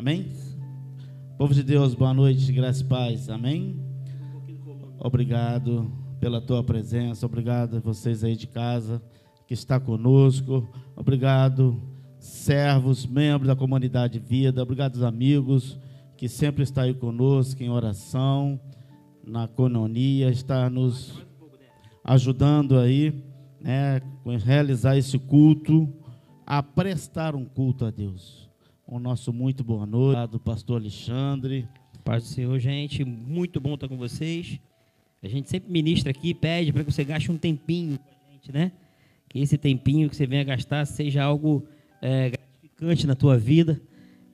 Amém? Povo de Deus, boa noite, graça e paz. Amém? Obrigado pela tua presença, obrigado a vocês aí de casa que está conosco, obrigado servos, membros da comunidade Vida, obrigado aos amigos que sempre estão aí conosco em oração, na cononia, está nos ajudando aí, né, a realizar esse culto, a prestar um culto a Deus. O nosso muito boa noite, do pastor Alexandre. Paz do Senhor, gente, muito bom estar com vocês. A gente sempre ministra aqui, pede para que você gaste um tempinho com a gente, né? Que esse tempinho que você venha gastar seja algo é, gratificante na tua vida.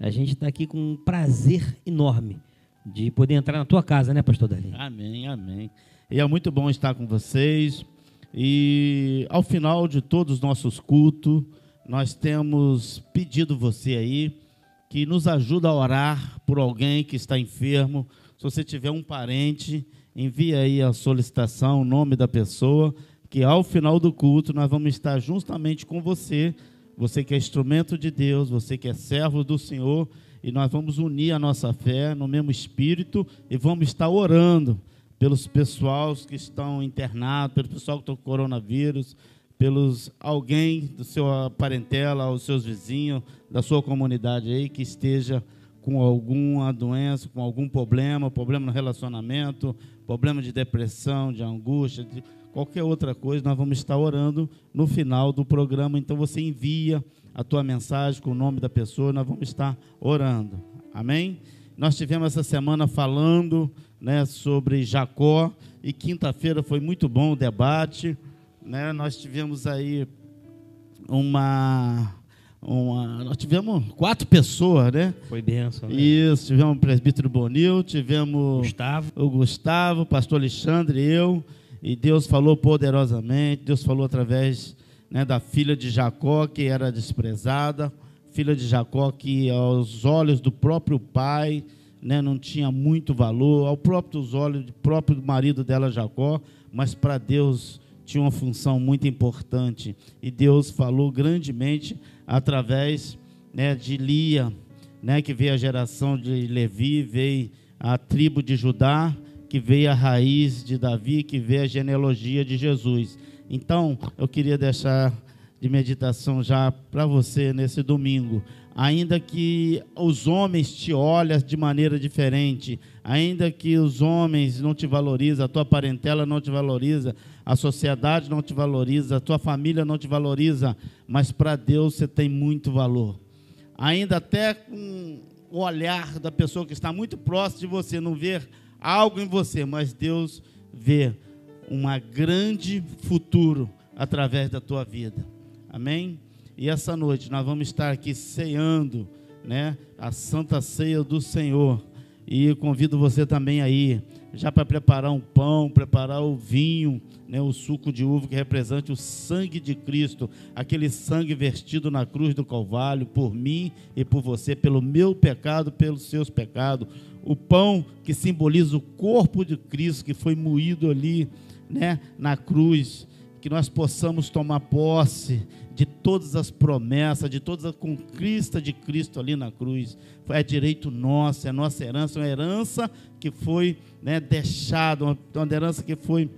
A gente está aqui com um prazer enorme de poder entrar na tua casa, né, pastor Dali? Amém, amém. E é muito bom estar com vocês. E ao final de todos os nossos cultos, nós temos pedido você aí que nos ajuda a orar por alguém que está enfermo. Se você tiver um parente envie aí a solicitação, o nome da pessoa, que ao final do culto nós vamos estar justamente com você, você que é instrumento de Deus, você que é servo do Senhor, e nós vamos unir a nossa fé no mesmo espírito e vamos estar orando pelos pessoais que estão internados, pelo pessoal que está com coronavírus, pelos alguém do seu parentela, os seus vizinhos, da sua comunidade aí que esteja com alguma doença, com algum problema, problema no relacionamento, problema de depressão, de angústia, de qualquer outra coisa, nós vamos estar orando no final do programa. Então você envia a tua mensagem com o nome da pessoa, nós vamos estar orando. Amém? Nós tivemos essa semana falando né, sobre Jacó e quinta-feira foi muito bom o debate. Né? Nós tivemos aí uma uma, nós tivemos quatro pessoas, né? Foi benção. Né? Isso, tivemos o presbítero Bonil, tivemos Gustavo. o Gustavo, o pastor Alexandre, eu, e Deus falou poderosamente, Deus falou através né, da filha de Jacó, que era desprezada, filha de Jacó que aos olhos do próprio pai né, não tinha muito valor, ao próprio olhos do próprio marido dela, Jacó, mas para Deus tinha uma função muito importante. E Deus falou grandemente através né, de Lia, né, que veio a geração de Levi, veio a tribo de Judá, que veio a raiz de Davi, que veio a genealogia de Jesus. Então, eu queria deixar de meditação já para você nesse domingo. Ainda que os homens te olhem de maneira diferente, ainda que os homens não te valorizem, a tua parentela não te valoriza, a sociedade não te valoriza, a tua família não te valoriza, mas para Deus você tem muito valor. Ainda até com o olhar da pessoa que está muito próximo de você, não ver algo em você, mas Deus vê um grande futuro através da tua vida. Amém? E essa noite nós vamos estar aqui ceando, né, a Santa Ceia do Senhor. E convido você também aí, já para preparar um pão, preparar o vinho, né, o suco de uva que representa o sangue de Cristo, aquele sangue vertido na cruz do Calvário por mim e por você, pelo meu pecado, pelos seus pecados. O pão que simboliza o corpo de Cristo que foi moído ali, né, na cruz, que nós possamos tomar posse de todas as promessas, de toda a conquista de Cristo ali na cruz. É direito nosso, é nossa herança, uma herança que foi né, deixada, uma, uma herança que foi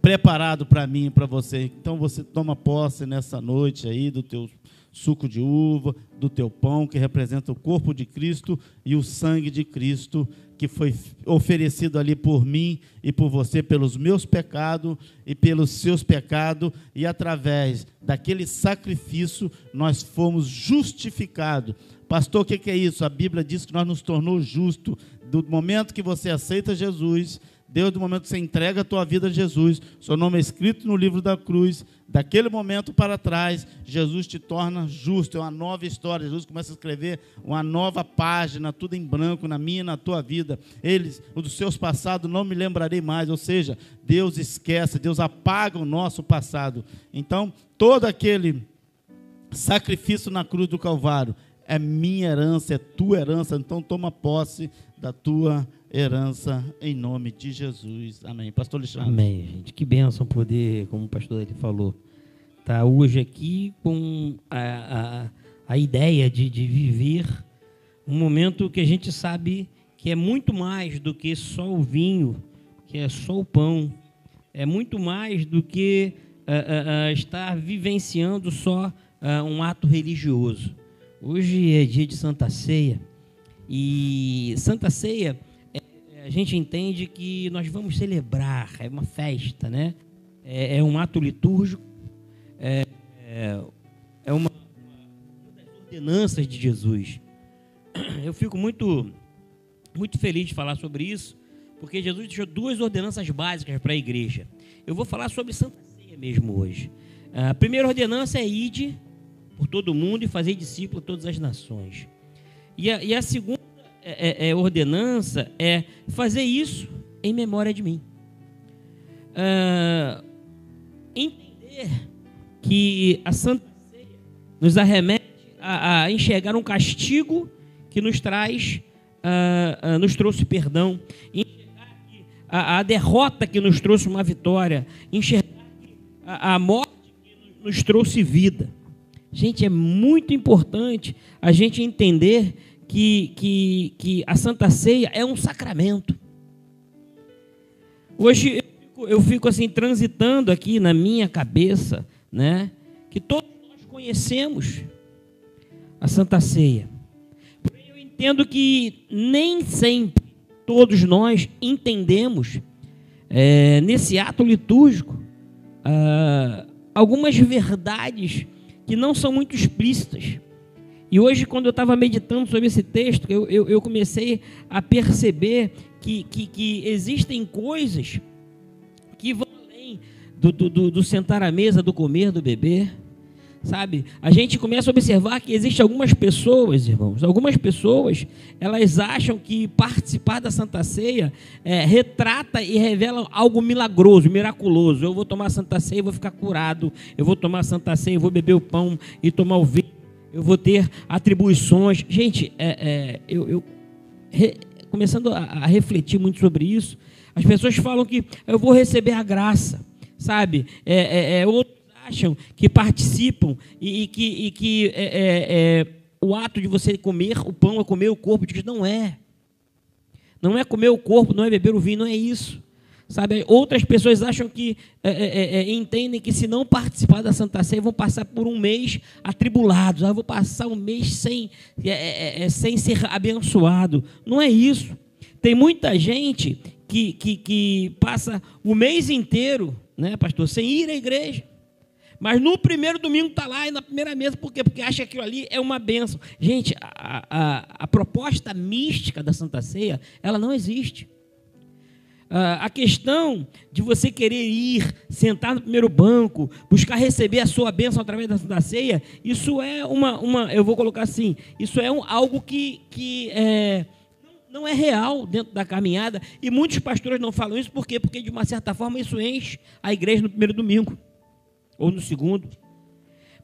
preparado para mim e para você. Então você toma posse nessa noite aí do teu suco de uva, do teu pão, que representa o corpo de Cristo e o sangue de Cristo, que foi oferecido ali por mim e por você, pelos meus pecados e pelos seus pecados, e através daquele sacrifício nós fomos justificados. Pastor, o que é isso? A Bíblia diz que nós nos tornou justo do momento que você aceita Jesus Deus, do momento que você entrega a tua vida a Jesus, seu nome é escrito no livro da cruz, daquele momento para trás, Jesus te torna justo, é uma nova história. Jesus começa a escrever uma nova página, tudo em branco, na minha e na tua vida. Eles, os seus passados, não me lembrarei mais. Ou seja, Deus esquece, Deus apaga o nosso passado. Então, todo aquele sacrifício na cruz do Calvário é minha herança, é tua herança. Então, toma posse da tua herança em nome de Jesus. Amém. Pastor Alexandre. Amém, gente. Que bênção poder, como o pastor ele falou, tá hoje aqui com a, a, a ideia de, de viver Um momento que a gente sabe que é muito mais do que só o vinho, que é só o pão, é muito mais do que uh, uh, uh, estar vivenciando só um ato religioso. Hoje é dia de Santa Ceia e Santa Ceia é, a gente entende que nós vamos celebrar, é uma festa, né? É, é um ato litúrgico, é, é, é uma, uma das ordenanças de Jesus. Eu fico muito muito feliz de falar sobre isso, porque Jesus deixou duas ordenanças básicas para a igreja. Eu vou falar sobre Santa Ceia mesmo hoje. A primeira ordenança é ide por todo mundo e fazer discípulo de todas as nações. E a, e a segunda é, é, é ordenança é fazer isso em memória de mim. Uh, entender que a Santa Ceia nos arremete a, a enxergar um castigo que nos traz uh, uh, nos trouxe perdão, enxergar a, a, derrota que nos trouxe uma vitória, enxergar a, a morte que nos trouxe vida. Gente, é muito importante a gente entender que, que, que a Santa Ceia é um sacramento. Hoje eu fico, eu fico assim transitando aqui na minha cabeça, né, que todos nós conhecemos a Santa Ceia entendo que nem sempre todos nós entendemos é, nesse ato litúrgico ah, algumas verdades que não são muito explícitas. E hoje, quando eu estava meditando sobre esse texto, eu, eu, eu comecei a perceber que, que, que, existem coisas que vão além do, do, do sentar à mesa, do comer, do beber sabe? A gente começa a observar que existem algumas pessoas, irmãos, algumas pessoas, elas acham que participar da Santa Ceia é, retrata e revela algo milagroso, miraculoso. Eu vou tomar a Santa Ceia e vou ficar curado. Eu vou tomar a Santa Ceia e vou beber o pão e tomar o vinho. Eu vou ter atribuições. Gente, é, é, eu, eu re, começando a, a refletir muito sobre isso, as pessoas falam que eu vou receber a graça, sabe? É, é, é outro acham que participam e, e que, e que é, é, é, o ato de você comer o pão é comer o corpo de Cristo. Não é. Não é comer o corpo, não é beber o vinho, não é isso. Sabe, outras pessoas acham que é, é, é, entendem que se não participar da Santa Ceia vão passar por um mês atribulados. Ah, vou passar um mês sem, sem ser abençoado. Não é isso. Tem muita gente que, que, que passa o mês inteiro, né, pastor, sem ir à igreja. Mas no primeiro domingo está lá e na primeira mesa, por quê? Porque acha que aquilo ali é uma benção. Gente, a, a, a proposta mística da Santa Ceia, ela não existe. Uh, a questão de você querer ir, sentar no primeiro banco, buscar receber a sua bênção através da Santa Ceia, isso é uma, uma eu vou colocar assim, isso é um, algo que, que é, não é real dentro da caminhada, e muitos pastores não falam isso, por quê? Porque de uma certa forma isso enche a igreja no primeiro domingo ou no segundo,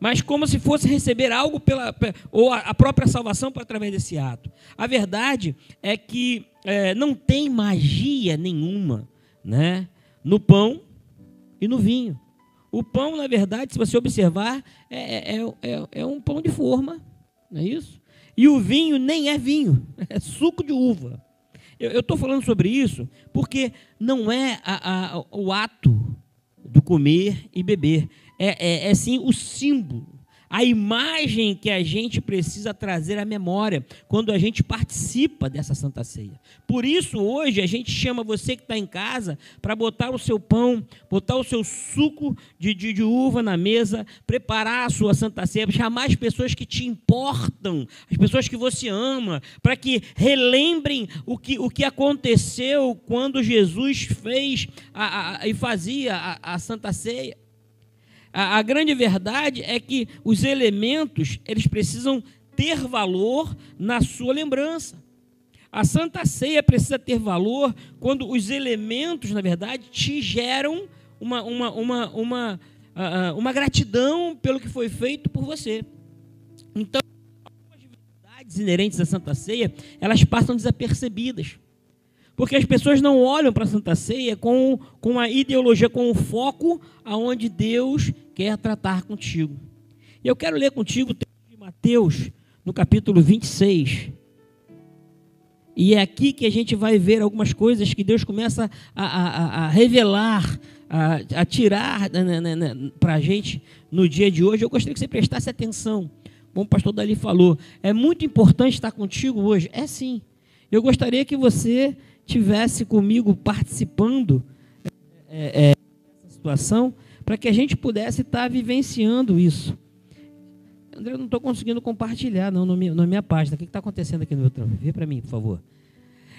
mas como se fosse receber algo pela ou a própria salvação por através desse ato. A verdade é que é, não tem magia nenhuma, né, no pão e no vinho. O pão, na verdade, se você observar, é, é, é, é um pão de forma, não é isso? E o vinho nem é vinho, é suco de uva. Eu estou falando sobre isso porque não é a, a, o ato do comer e beber, é, é, é sim o símbolo, a imagem que a gente precisa trazer à memória quando a gente participa dessa Santa Ceia. Por isso, hoje, a gente chama você que está em casa para botar o seu pão, botar o seu suco de, de, de, uva na mesa, preparar a sua Santa Ceia, chamar as pessoas que te importam, as pessoas que você ama, para que relembrem o que, o que aconteceu quando Jesus fez a, a, e fazia a, a Santa Ceia. A, a grande verdade é que os elementos, eles precisam ter valor na sua lembrança. A Santa Ceia precisa ter valor quando os elementos, na verdade, te geram uma, uma, uma, uma, uma gratidão pelo que foi feito por você. Então, as verdades inerentes à Santa Ceia, elas passam desapercebidas. Porque as pessoas não olham para a Santa Ceia com, com a ideologia, com o foco aonde Deus quer tratar contigo. E eu quero ler contigo o texto de Mateus, no capítulo 26. E é aqui que a gente vai ver algumas coisas que Deus começa a, a, a revelar, a, a tirar né, né, né, para a gente no dia de hoje. Eu gostaria que você prestasse atenção. Como o pastor Dali falou, é muito importante estar contigo hoje. É sim. Eu gostaria que você tivesse comigo participando é, é, dessa situação, para que a gente pudesse estar vivenciando isso. André, eu não estou conseguindo compartilhar não, na minha página. O que está acontecendo aqui no meu trampo? Vê para mim, por favor.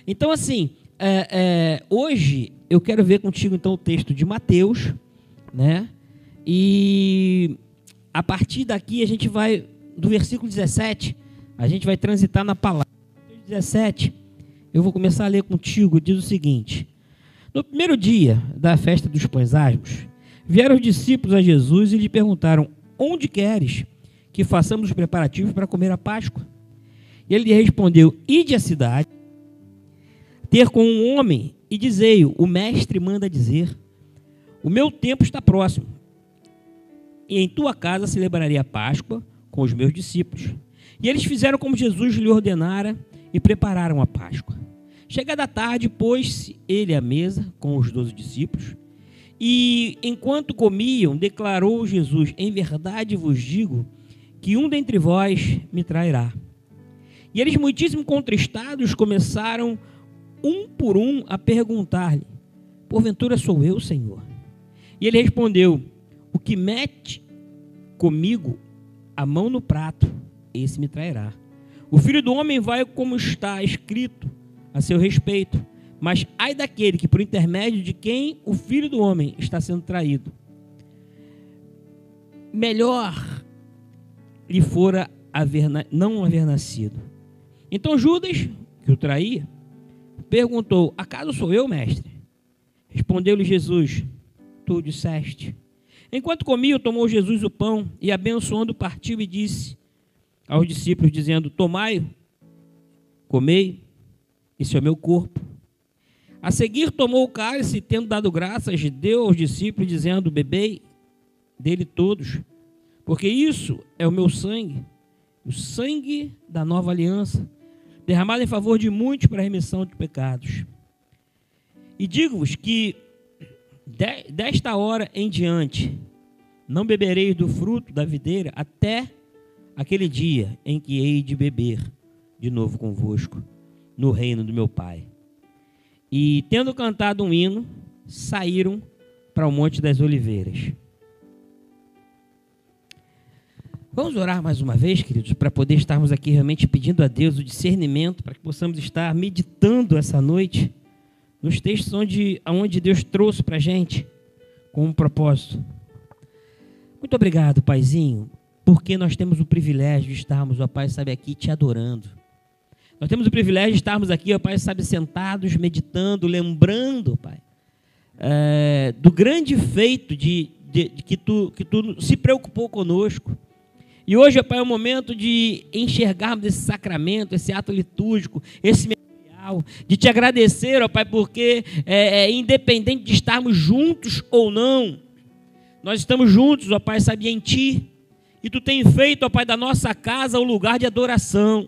Então, assim, é, é, hoje eu quero ver contigo então o texto de Mateus, né? E a partir daqui a gente vai, do versículo 17, a gente vai transitar na palavra. 17, eu vou começar a ler contigo, diz o seguinte: No primeiro dia da festa dos pães asmos, vieram os discípulos a Jesus e lhe perguntaram: Onde queres que façamos os preparativos para comer a Páscoa. E ele lhe respondeu: Ide à cidade, ter com um homem e dizei-o: O mestre manda dizer: O meu tempo está próximo, e em tua casa celebraria a Páscoa com os meus discípulos. E eles fizeram como Jesus lhe ordenara e prepararam a Páscoa. Chegada a tarde, pôs-se ele à mesa com os doze discípulos. E enquanto comiam, declarou Jesus: Em verdade vos digo que um dentre vós me trairá. E eles, muitíssimo contristados, começaram um por um a perguntar-lhe: Porventura sou eu, Senhor? E ele respondeu: O que mete comigo a mão no prato, esse me trairá. O filho do homem vai como está escrito a seu respeito, mas ai daquele que, por intermédio de quem o filho do homem está sendo traído. Melhor lhe fora haver, não haver nascido. Então Judas, que o traía, perguntou: Acaso sou eu, mestre? Respondeu-lhe Jesus: Tu disseste. Enquanto comia, tomou Jesus o pão e, abençoando, partiu e disse aos discípulos, dizendo: Tomai, comei, esse é o meu corpo. A seguir, tomou o cálice, tendo dado graças, deu aos discípulos, dizendo: Bebei dele todos porque isso é o meu sangue, o sangue da nova aliança, derramado em favor de muitos para a remissão de pecados. E digo-vos que desta hora em diante não bebereis do fruto da videira até aquele dia em que hei de beber de novo convosco no reino do meu Pai. E tendo cantado um hino, saíram para o Monte das Oliveiras. Vamos orar mais uma vez, queridos, para poder estarmos aqui realmente pedindo a Deus o discernimento, para que possamos estar meditando essa noite nos textos onde, onde Deus trouxe para a gente com um propósito. Muito obrigado, Paizinho, porque nós temos o privilégio de estarmos, ó Pai, sabe, aqui te adorando. Nós temos o privilégio de estarmos aqui, ó Pai, sabe, sentados, meditando, lembrando, Pai, é, do grande feito de, de, de que, tu, que tu se preocupou conosco e hoje, Pai, é o momento de enxergarmos esse sacramento, esse ato litúrgico, esse memorial, de te agradecer, ó Pai, porque é, é, independente de estarmos juntos ou não, nós estamos juntos, ó Pai, sabe, em Ti. E Tu tem feito, ó Pai, da nossa casa o lugar de adoração.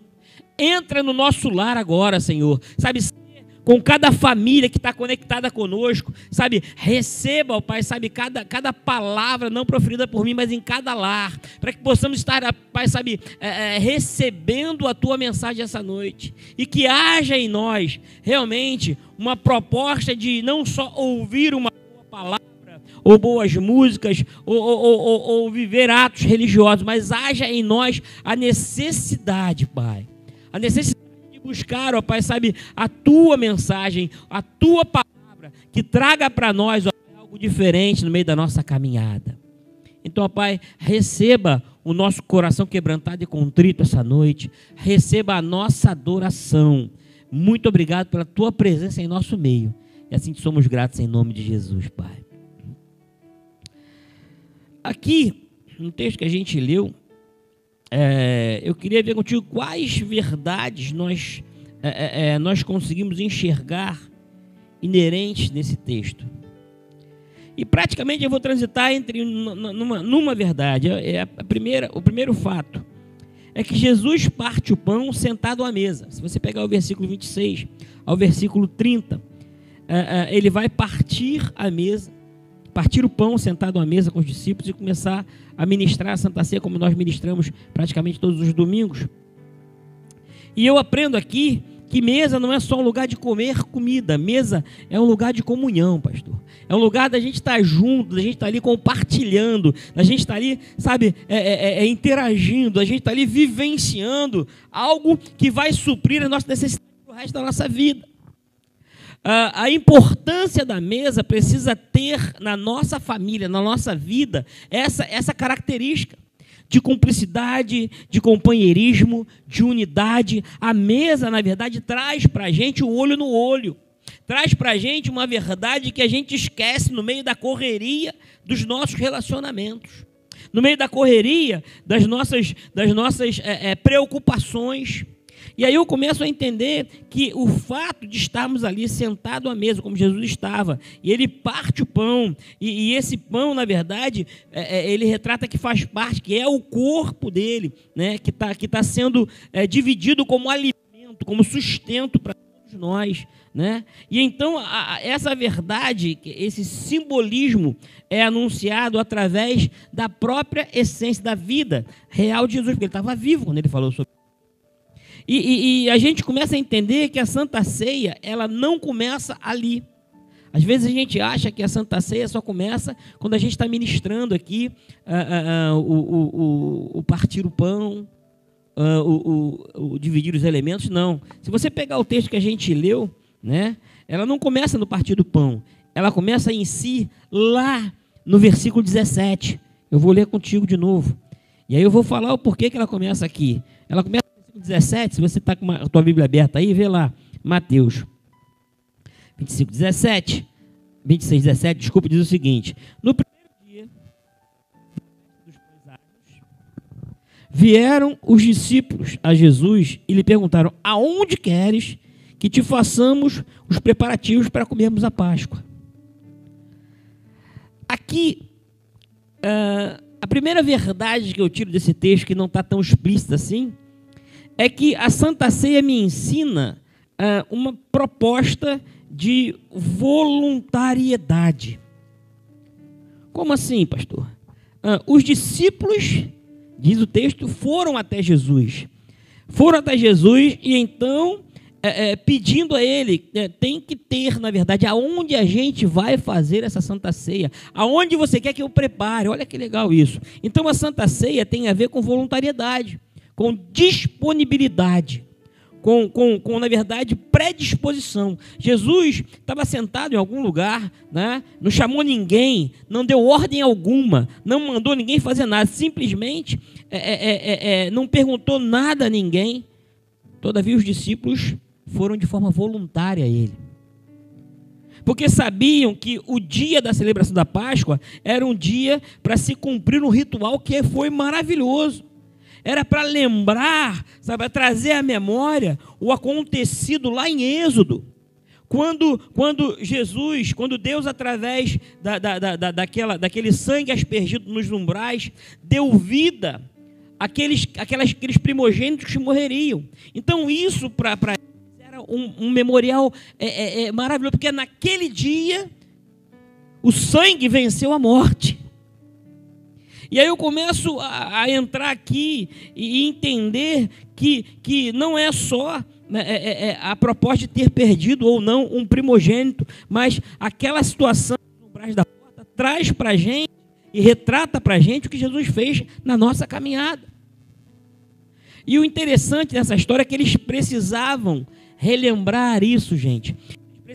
Entra no nosso lar agora, Senhor. Sabe, com cada família que está conectada conosco, sabe? Receba, ó Pai, sabe, cada, cada palavra não proferida por mim, mas em cada lar, para que possamos estar, Pai, sabe, é, é, recebendo a Tua mensagem essa noite e que haja em nós realmente uma proposta de não só ouvir uma boa palavra, ou boas músicas, ou, ou, ou, ou, viver atos religiosos, mas haja em nós a necessidade, Pai. A necessidade buscar, ó Pai, sabe, a tua mensagem, a tua palavra, que traga para nós ó, algo diferente no meio da nossa caminhada. Então, ó Pai, receba o nosso coração quebrantado e contrito essa noite, receba a nossa adoração. Muito obrigado pela tua presença em nosso meio. E assim te somos gratos em nome de Jesus, Pai. Aqui, no texto que a gente leu, é, eu queria ver contigo quais verdades nós, é, é, é, nós conseguimos enxergar inerentes nesse texto. E praticamente eu vou transitar entre numa, numa verdade. É a primeira, o primeiro fato é que Jesus parte o pão sentado à mesa. Se você pegar o versículo 26 ao versículo 30, é, é, ele vai partir a mesa, partir o pão sentado à mesa com os discípulos e começar a ministrar a Santa Ceia, como nós ministramos praticamente todos os domingos. E eu aprendo aqui que mesa não é só um lugar de comer comida, mesa é um lugar de comunhão, pastor. É um lugar da gente estar junto, da gente estar ali compartilhando, da gente estar ali, sabe, é, é, é, é interagindo, da gente estar ali vivenciando algo que vai suprir a nossa necessidade para o resto da nossa vida. Ah, a importância da mesa precisa ter na nossa família, na nossa vida, essa, essa característica de cumplicidade, de companheirismo, de unidade. A mesa, na verdade, traz para a gente o olho no olho. Traz para a gente uma verdade que a gente esquece no meio da correria dos nossos relacionamentos. No meio da correria das nossas, das nossas é, é, preocupações e aí eu começo a entender que o fato de estarmos ali sentado à mesa, como Jesus estava, e ele parte o pão, e, e esse pão, na verdade, é, é, ele retrata que faz parte, que é o corpo dele, né, que está que tá sendo é, dividido como alimento, como sustento para todos nós. Né? E então a, essa verdade, esse simbolismo é anunciado através da própria essência da vida real de Jesus, porque ele estava vivo quando ele falou sobre e, e, e, a gente começa a entender que a Santa Ceia, ela não começa ali. Às vezes a gente acha que a Santa Ceia só começa quando a gente está ministrando aqui uh, uh, uh, o, o, o, partir o pão, o, dividir os elementos. Não. Se você pegar o texto que a gente leu, né, ela não começa no partir do pão. Ela começa em si lá no versículo 17. Eu vou ler contigo de novo. E aí eu vou falar o porquê que ela começa aqui. Ela começa 17, se você está com a tua Bíblia aberta aí, vê lá, Mateus 25, 17, 26, 17, desculpa, diz o seguinte: No primeiro dia dos vieram os discípulos a Jesus e lhe perguntaram: Aonde queres que te façamos os preparativos para comermos a Páscoa? Aqui, uh, a primeira verdade que eu tiro desse texto, que não está tão explícita assim, é que a Santa Ceia me ensina uh, uma proposta de voluntariedade. Como assim, pastor? Uh, os discípulos, diz o texto, foram até Jesus. Foram até Jesus e então, é, é, pedindo a ele, é, tem que ter, na verdade, aonde a gente vai fazer essa Santa Ceia. Aonde você quer que eu prepare. Olha que legal isso. Então, a Santa Ceia tem a ver com voluntariedade com disponibilidade, com, com, com, na verdade, predisposição. Jesus estava sentado em algum lugar, né? não chamou ninguém, não deu ordem alguma, não mandou ninguém fazer nada, simplesmente é, é, é, é não perguntou nada a ninguém. Todavia, os discípulos foram de forma voluntária a ele. Porque sabiam que o dia da celebração da Páscoa era um dia para se cumprir um ritual que foi maravilhoso era para lembrar, sabe, trazer à memória o acontecido lá em Êxodo. Quando, quando Jesus, quando Deus, através da, da, da, daquela, daquele sangue aspergido nos umbrais, deu vida àqueles, àquelas, àqueles primogênitos que morreriam. Então, isso para era um, um memorial é, é, é maravilhoso, porque naquele dia o sangue venceu a morte. E aí eu começo a, a entrar aqui e entender que, que não é só né, é, é, é, a proposta de ter perdido ou não um primogênito, mas aquela situação no braço da porta traz para a gente e retrata para a gente o que Jesus fez na nossa caminhada. E o interessante dessa história é que eles precisavam relembrar isso, gente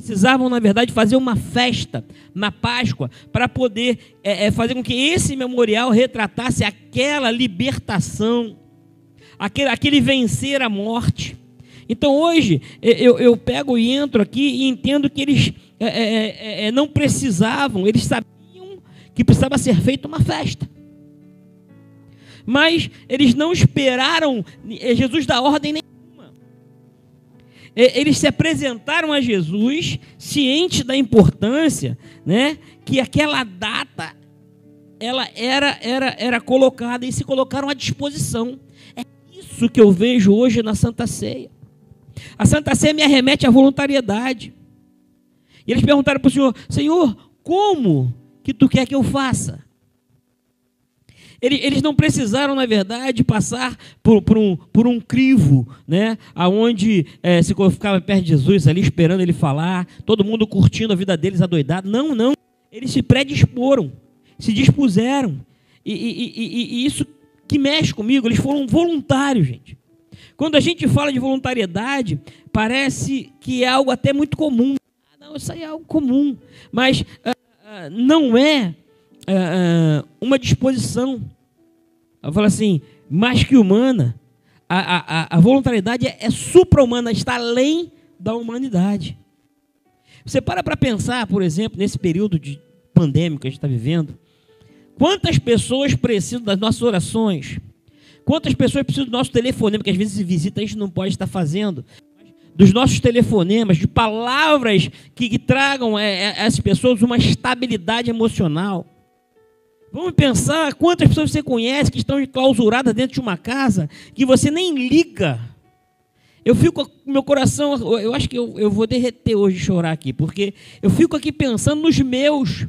precisavam, na verdade, fazer uma festa na Páscoa para poder é, é, fazer com que esse memorial retratasse aquela libertação, aquele, aquele vencer a morte. Então hoje eu, eu pego e entro aqui e entendo que eles é, é, é, é não precisavam, eles sabiam que precisava ser feita uma festa. Mas eles não esperaram Jesus dar ordem nem eles se apresentaram a Jesus cientes da importância, né, que aquela data ela era era era colocada e se colocaram à disposição. É isso que eu vejo hoje na Santa Ceia. A Santa Ceia me arremete à voluntariedade. E eles perguntaram para o Senhor: Senhor, como que tu quer que eu faça? Eles não precisaram, na verdade, passar por, por, um, por um crivo, né? Onde é, se ficava perto de Jesus ali, esperando ele falar, todo mundo curtindo a vida deles adoidado. Não, não. Eles se predisporam, se dispuseram. E, e, e, e isso que mexe comigo, eles foram voluntários, gente. Quando a gente fala de voluntariedade, parece que é algo até muito comum. Ah, não, isso aí é algo comum. Mas ah, ah, não é uh, uma disposição, eu falo assim, mais que humana, a, a, a voluntariedade é, é supra-humana, está além da humanidade. Você para para pensar, por exemplo, nesse período de pandêmico que a gente está vivendo, quantas pessoas precisam das nossas orações? Quantas pessoas precisam do nosso telefonema, porque às vezes visita a gente não pode estar fazendo, dos nossos telefonemas, de palavras que, que tragam é, a é, essas pessoas uma estabilidade emocional. Vamos pensar quantas pessoas você conhece que estão enclausuradas dentro de uma casa que você nem liga. Eu fico com meu coração, eu acho que eu, eu vou derreter hoje chorar aqui, porque eu fico aqui pensando nos meus.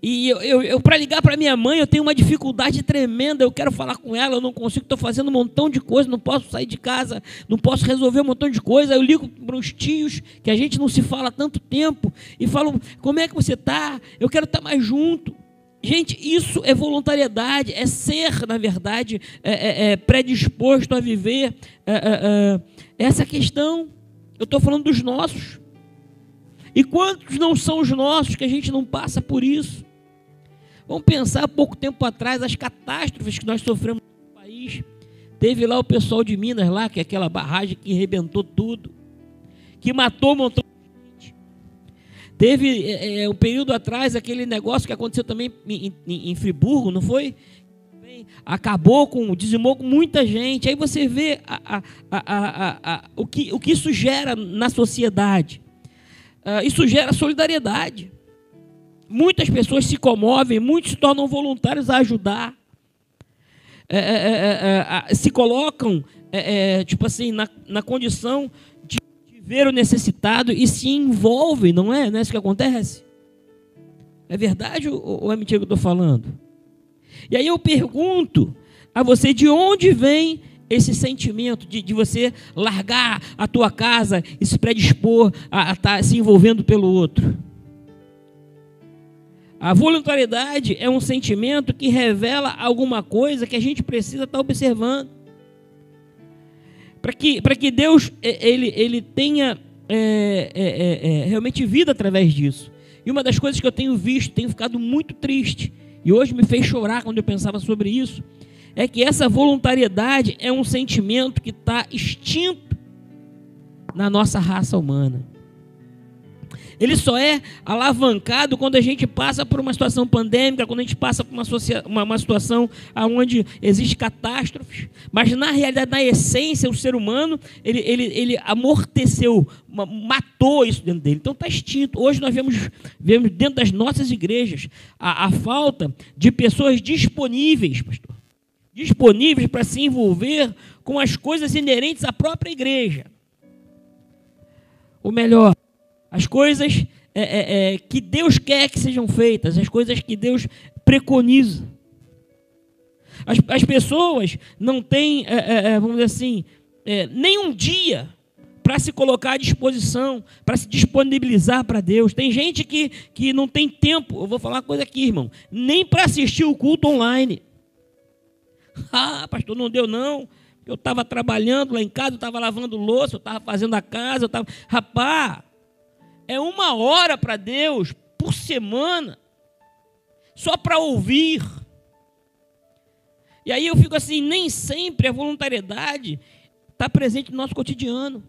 E eu, eu, eu para ligar para minha mãe, eu tenho uma dificuldade tremenda. Eu quero falar com ela, eu não consigo, estou fazendo um montão de coisa, não posso sair de casa, não posso resolver um montão de coisa. Eu ligo para os tios, que a gente não se fala há tanto tempo, e falo: como é que você está? Eu quero estar tá mais junto. Gente, isso é voluntariedade, é ser, na verdade, é, é, é predisposto a viver é, é, é essa questão. Eu estou falando dos nossos. E quantos não são os nossos que a gente não passa por isso? Vamos pensar pouco tempo atrás as catástrofes que nós sofremos no país. Teve lá o pessoal de Minas lá, que é aquela barragem que arrebentou tudo, que matou um montão. Teve é, um período atrás aquele negócio que aconteceu também em, em, em Friburgo, não foi? acabou com, dizimou com muita gente. Aí você vê a, a, a, o, que, o que isso gera na sociedade. Uh, isso gera solidariedade. Muitas pessoas se comovem, muitos se tornam voluntários a ajudar. É, é, é, é se colocam, é, é, tipo assim, na, na condição ver o necessitado e se envolvem, não é? Não é isso que acontece? É verdade ou, é mentira que eu estou falando? E aí eu pergunto a você de onde vem esse sentimento de, de você largar a tua casa e se predispor a estar tá se envolvendo pelo outro? A voluntariedade é um sentimento que revela alguma coisa que a gente precisa estar observando. Para que, que Deus ele, ele tenha é, é, é, é, realmente vida através disso. E uma das coisas que eu tenho visto, tenho ficado muito triste, e hoje me fez chorar quando eu pensava sobre isso, é que essa voluntariedade é um sentimento que está extinto na nossa raça humana. Ele só é alavancado quando a gente passa por uma situação pandêmica, quando a gente passa por uma, uma, uma situação onde existe catástrofes. Mas na realidade, na essência, o ser humano, ele, ele, ele amorteceu, matou isso dentro dele. Então está extinto. Hoje nós vemos, vemos dentro das nossas igrejas a, a falta de pessoas disponíveis, pastor. Disponíveis para se envolver com as coisas inerentes à própria igreja. Ou melhor, as coisas é, é, é, que Deus quer que sejam feitas, as coisas que Deus preconiza. As, as pessoas não têm, é, é, é, vamos dizer assim, nem um dia para se colocar à disposição, para se disponibilizar para Deus. Tem gente que, que não tem tempo, eu vou falar uma coisa aqui, irmão, nem para assistir o culto online. Ah, pastor, não deu não. Eu estava trabalhando lá em casa, eu estava lavando louça, eu estava fazendo a casa, eu estava. Rapaz, é uma hora para Deus por semana, só para ouvir. E aí eu fico assim, nem sempre a voluntariedade está presente no nosso cotidiano.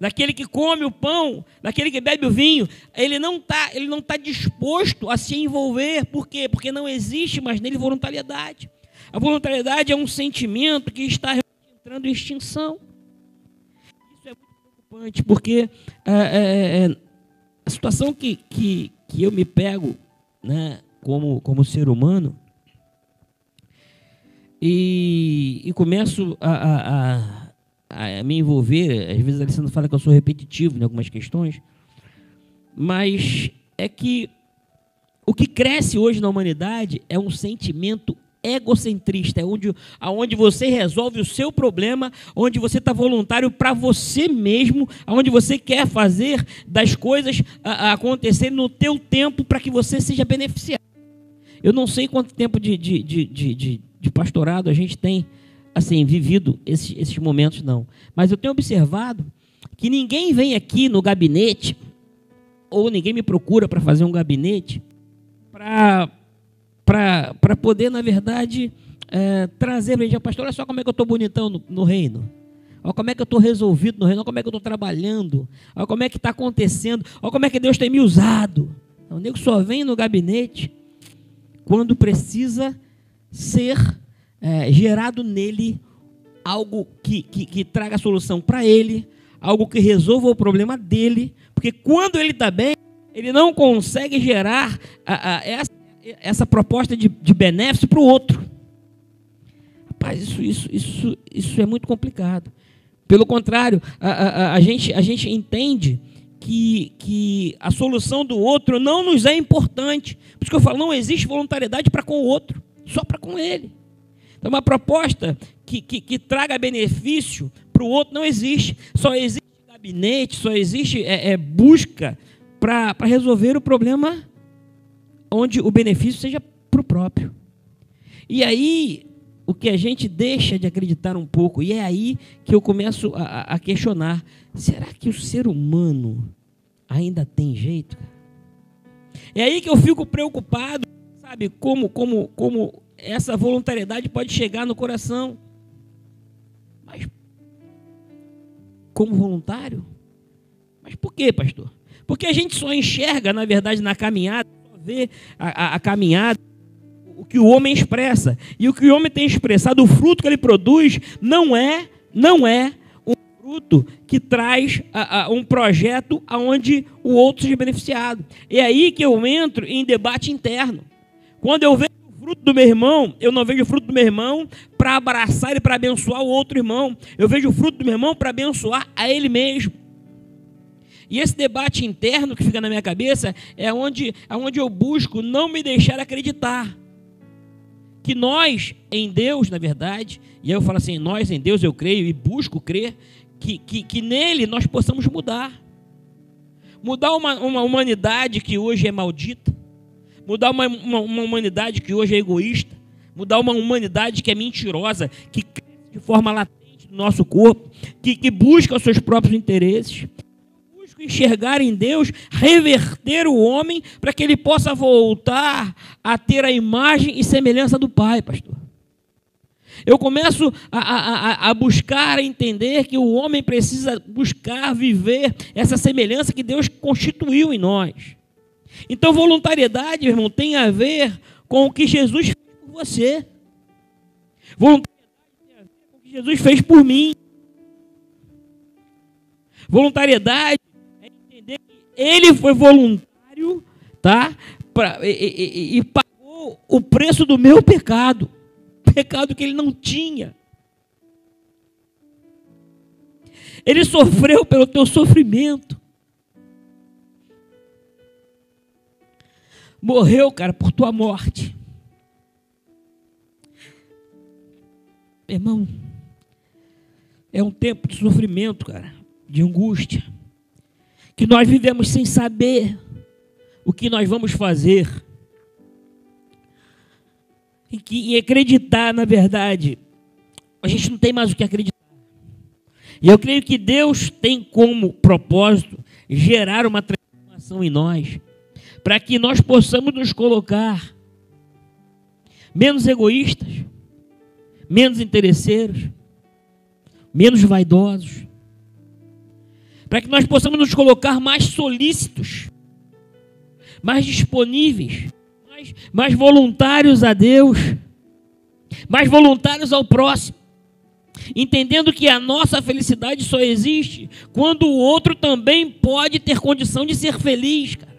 Daquele que come o pão, daquele que bebe o vinho, ele não está, ele não está disposto a se envolver. Por quê? Porque não existe mais nele voluntariedade. A voluntariedade é um sentimento que está entrando em extinção preocupante, porque é, é, é, a situação que, que, que eu me pego né, como, como ser humano, e, e começo a, a, a, a, me envolver. Às vezes a Alessandra fala que eu sou repetitivo em algumas questões, mas é que o que cresce hoje na humanidade é um sentimento egocentrista, é onde, onde você resolve o seu problema, onde você está voluntário para você mesmo, onde você quer fazer das coisas acontecerem no teu tempo para que você seja beneficiado. Eu não sei quanto tempo de, de, de, de, de pastorado a gente tem assim vivido esses, esses momentos, não. Mas eu tenho observado que ninguém vem aqui no gabinete, ou ninguém me procura para fazer um gabinete, para para poder, na verdade, é, trazer para a gente, pastor, olha só como é que eu estou bonitão no, no, reino. Olha como é que eu estou resolvido no reino, olha como é que eu estou trabalhando, olha como é que está acontecendo, olha como é que Deus tem me usado. O nego só vem no gabinete quando precisa ser é, gerado nele algo que, que, que traga solução para ele, algo que resolva o problema dele, porque quando ele está bem, ele não consegue gerar a, a, essa essa proposta de, de benefício para o outro. Rapaz, isso, isso, isso, isso é muito complicado. Pelo contrário, a, a, a, gente, a gente entende que, que a solução do outro não nos é importante. Por isso que eu falo, não existe voluntariedade para com o outro, só para com ele. Então, uma proposta que, que, que traga benefício para o outro não existe. Só existe gabinete, só existe é, é busca para resolver o problema onde o benefício seja para o próprio. E aí, o que a gente deixa de acreditar um pouco, e é aí que eu começo a, a questionar: será que o ser humano ainda tem jeito? É aí que eu fico preocupado, sabe, como, como, como essa voluntariedade pode chegar no coração. Mas, como voluntário? Mas por quê, pastor? Porque a gente só enxerga, na verdade, na caminhada, ver a, a, a caminhada, o que o homem expressa. E o que o homem tem expressado, o fruto que ele produz, não é, não é um fruto que traz a, a, um projeto aonde o outro seja beneficiado. É aí que eu entro em debate interno. Quando eu vejo o fruto do meu irmão, eu não vejo o fruto do meu irmão para abraçar e para abençoar o outro irmão. Eu vejo o fruto do meu irmão para abençoar a ele mesmo. E esse debate interno que fica na minha cabeça é onde, é onde eu busco não me deixar acreditar. Que nós, em Deus, na verdade, e eu falo assim, nós em Deus eu creio e busco crer, que, que, que nele nós possamos mudar. Mudar uma, uma humanidade que hoje é maldita, mudar uma, uma, uma humanidade que hoje é egoísta, mudar uma humanidade que é mentirosa, que cresce de forma latente no nosso corpo, que, que busca os seus próprios interesses, enxergar em Deus, reverter o homem para que ele possa voltar a ter a imagem e semelhança do Pai, pastor. Eu começo a, a, a, buscar, a entender que o homem precisa buscar viver essa semelhança que Deus constituiu em nós. Então, voluntariedade, irmão, tem a ver com o que Jesus fez por você. Voluntariedade tem a ver com o que Jesus fez por mim. Voluntariedade ele foi voluntário, tá? Pra, e, e, e pagou o preço do meu pecado, pecado que ele não tinha. Ele sofreu pelo teu sofrimento. Morreu, cara, por tua morte. Irmão, é um tempo de sofrimento, cara, de angústia que nós vivemos sem saber o que nós vamos fazer. E que em acreditar, na verdade, a gente não tem mais o que acreditar. E eu creio que Deus tem como propósito gerar uma transformação em nós, para que nós possamos nos colocar menos egoístas, menos interesseiros, menos vaidosos, para que nós possamos nos colocar mais solícitos, mais disponíveis, mais, mais voluntários a Deus, mais voluntários ao próximo, entendendo que a nossa felicidade só existe quando o outro também pode ter condição de ser feliz, cara.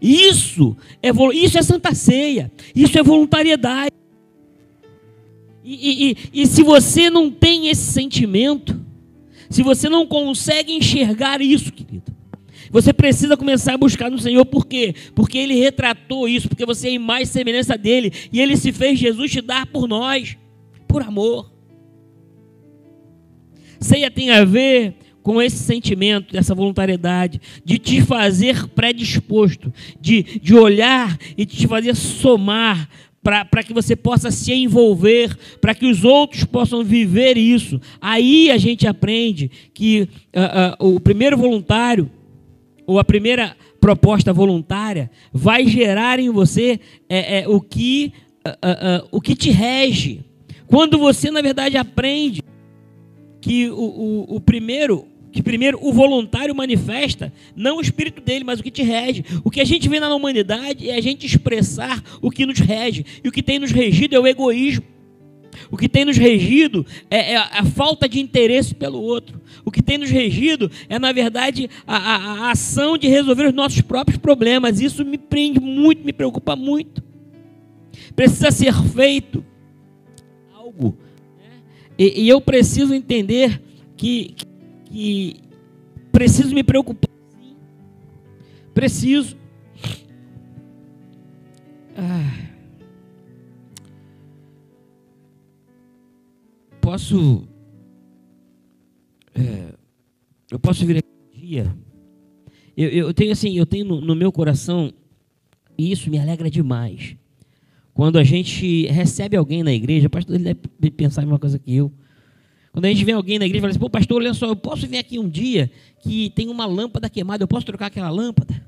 Isso é, isso é santa ceia, isso é voluntariedade. E, e, e, se você não tem esse sentimento, se você não consegue enxergar isso, querido, você precisa começar a buscar no Senhor, por quê? Porque Ele retratou isso, porque você é mais semelhança dele, e Ele se fez Jesus te dar por nós, por amor. Ceia tem a ver com esse sentimento, dessa voluntariedade, de te fazer predisposto, de, de olhar e de te fazer somar para que você possa se envolver, para que os outros possam viver isso. Aí a gente aprende que uh, uh, o primeiro voluntário, ou a primeira proposta voluntária, vai gerar em você é, é, o, que, uh, o que te rege. Quando você, na verdade, aprende que o, o, o primeiro que primeiro o voluntário manifesta não o espírito dele, mas o que te rege. O que a gente vê na humanidade é a gente expressar o que nos rege. E o que tem nos regido é o egoísmo. O que tem nos regido é, é a falta de interesse pelo outro. O que tem nos regido é, na verdade, a, a, a ação de resolver os nossos próprios problemas. Isso me prende muito, me preocupa muito. Precisa ser feito algo. Né? E, e eu preciso entender que, que que preciso me preocupar. Preciso. Ah. Posso. É, eu posso vir aqui um dia. Eu, eu tenho assim, eu tenho no, no meu coração, e isso me alegra demais. Quando a gente recebe alguém na igreja, pastor ele deve pensar a mesma coisa que eu. Quando a gente vê alguém na igreja e fala assim, pô, pastor, olha só, eu posso vir aqui um dia que tem uma lâmpada queimada, eu posso trocar aquela lâmpada?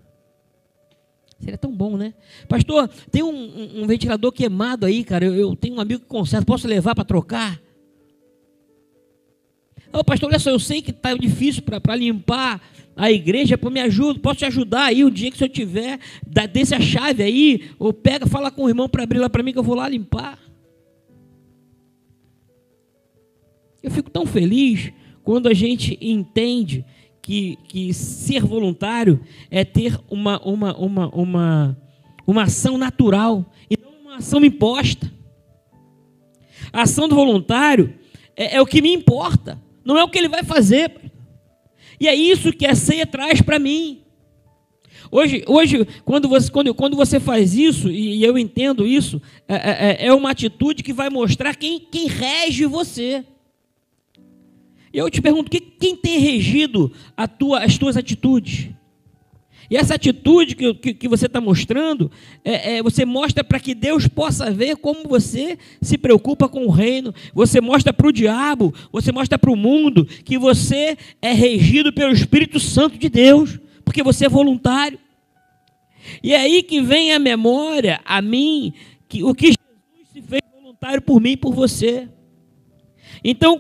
Seria tão bom, né? Pastor, tem um, um, ventilador queimado aí, cara, eu, eu, tenho um amigo que conserta, posso levar para trocar? Ô, pastor, olha só, eu sei que está difícil para limpar a igreja, pô, me ajuda, posso te ajudar aí o dia que se eu tiver, dá, desse a chave aí, ou pega, fala com o irmão para abrir lá para mim que eu vou lá limpar. Eu fico tão feliz quando a gente entende que, que ser voluntário é ter uma, uma, uma, uma, uma ação natural e não uma ação imposta. A ação do voluntário é, é o que me importa, não é o que ele vai fazer. E é isso que a ceia traz para mim. Hoje, hoje quando, você, quando, quando você faz isso, e eu entendo isso, é, é, é uma atitude que vai mostrar quem, quem rege você. E eu te pergunto, quem tem regido tua, as tuas atitudes? E essa atitude que, que, que você está mostrando, é, é, você mostra para que Deus possa ver como você se preocupa com o reino. Você mostra para o diabo, você mostra para o mundo que você é regido pelo Espírito Santo de Deus, porque você é voluntário. E é aí que vem a memória a mim, que o que Jesus se fez voluntário por mim e por você. Então,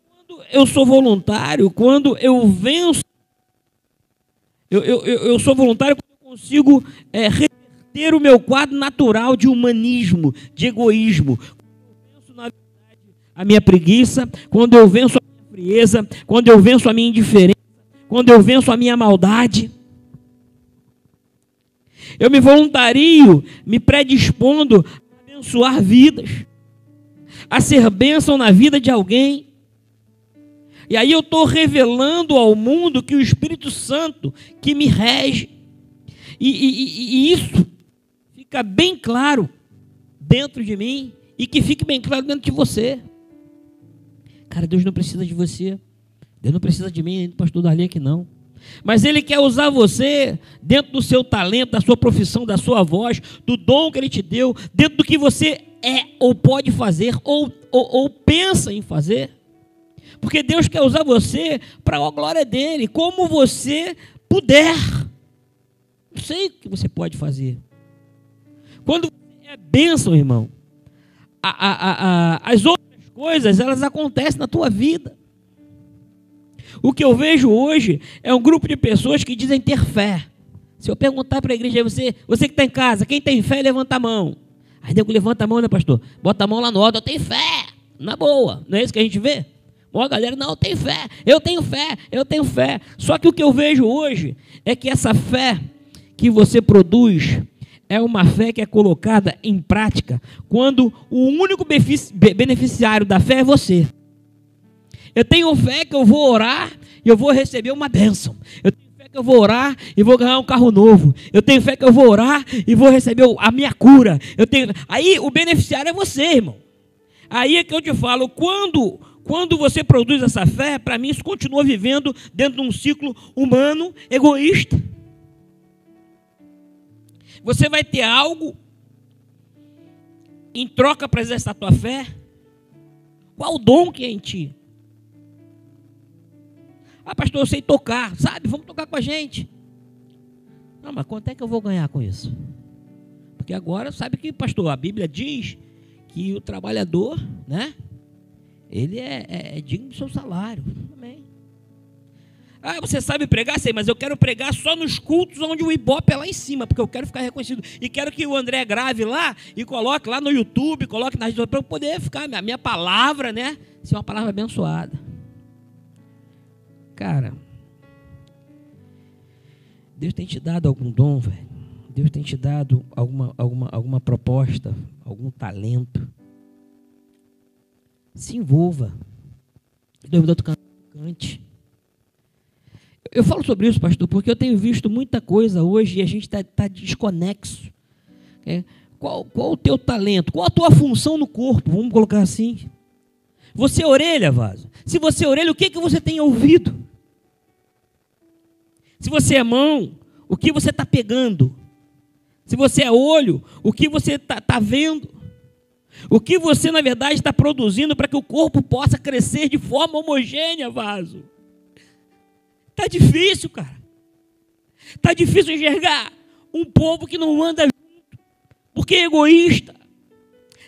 eu sou voluntário quando eu venço. Eu, eu, eu sou voluntário quando eu consigo é, reverter o meu quadro natural de humanismo, de egoísmo. Quando eu venço, na verdade, a minha preguiça, quando eu venço a minha frieza, quando eu venço a minha indiferença, quando eu venço a minha maldade. Eu me voluntario, me predispondo a abençoar vidas, a ser bênção na vida de alguém. E aí eu estou revelando ao mundo que o Espírito Santo que me rege. E, e, e, isso fica bem claro dentro de mim e que fique bem claro dentro de você. Cara, Deus não precisa de você. Deus não precisa de mim, do pastor Dali aqui não. Mas Ele quer usar você dentro do seu talento, da sua profissão, da sua voz, do dom que Ele te deu, dentro do que você é ou pode fazer ou, ou, ou pensa em fazer. Porque Deus quer usar você para a glória dele, como você puder. Não sei o que você pode fazer. Quando é bênção, irmão, a, a, a, as outras coisas, elas acontecem na tua vida. O que eu vejo hoje é um grupo de pessoas que dizem ter fé. Se eu perguntar para a igreja, você, você que está em casa, quem tem fé, levanta a mão. Aí nego levanta a mão, né, pastor? Bota a mão lá no alto, eu tenho fé. Na boa. Não é isso que a gente vê? Ó, galera, não, tenho fé, eu tenho fé, eu tenho fé. Só que o que eu vejo hoje é que essa fé que você produz, é uma fé que é colocada em prática quando o único beneficiário da fé é você. Eu tenho fé que eu vou orar e eu vou receber uma bênção. Eu tenho fé que eu vou orar e vou ganhar um carro novo. Eu tenho fé que eu vou orar e vou receber a minha cura. Eu tenho. Aí o beneficiário é você, irmão. Aí é que eu te falo, quando quando você produz essa fé, para mim isso continua vivendo dentro de um ciclo humano egoísta. Você vai ter algo em troca para exercer a tua fé? Qual o dom que é em ti? Ah, pastor, eu sei tocar, sabe? Vamos tocar com a gente. Não, mas quanto é que eu vou ganhar com isso? Porque agora, sabe que, pastor, a Bíblia diz que o trabalhador, né? Ele é, é, é digno do seu salário. Amém. Ah, você sabe pregar? Sei, mas eu quero pregar só nos cultos onde o Ibope é lá em cima, porque eu quero ficar reconhecido. E quero que o André grave lá e coloque lá no YouTube, coloque nas para eu poder ficar, a minha palavra, né? Ser uma palavra abençoada. Cara, Deus tem te dado algum dom, velho. Deus tem te dado alguma, alguma, alguma proposta, algum talento. Se envolva. Me dá cante. Eu falo sobre isso, pastor, porque eu tenho visto muita coisa hoje e a gente está tá desconexo. É, qual, qual o teu talento? Qual a tua função no corpo? Vamos colocar assim. Você é orelha, vaso. Se você é orelha, o que, que você tem ouvido? Se você é mão, o que você está pegando? Se você é olho, o que você está tá vendo? O que você, na verdade, está produzindo para que o corpo possa crescer de forma homogênea, vaso? Está difícil, cara. Está difícil enxergar um povo que não anda junto, porque é egoísta.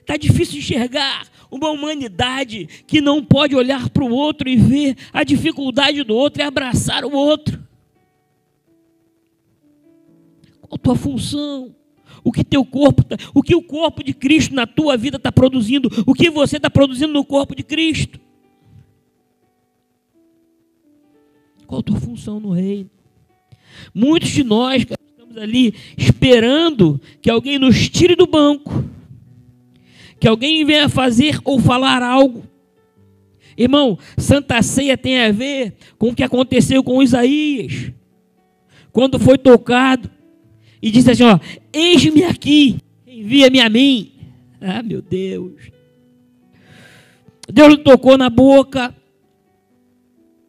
Está difícil enxergar uma humanidade que não pode olhar para o outro e ver a dificuldade do outro e abraçar o outro. Qual a tua função? O que teu corpo, tá, o que o corpo de Cristo na tua vida está produzindo? O que você está produzindo no corpo de Cristo? Qual a tua função no reino? Muitos de nós estamos ali esperando que alguém nos tire do banco, que alguém venha fazer ou falar algo. Irmão, Santa Ceia tem a ver com o que aconteceu com Isaías, quando foi tocado e disse assim: ó, eis-me aqui, envia-me a mim. Ah, meu Deus. Deus tocou na boca.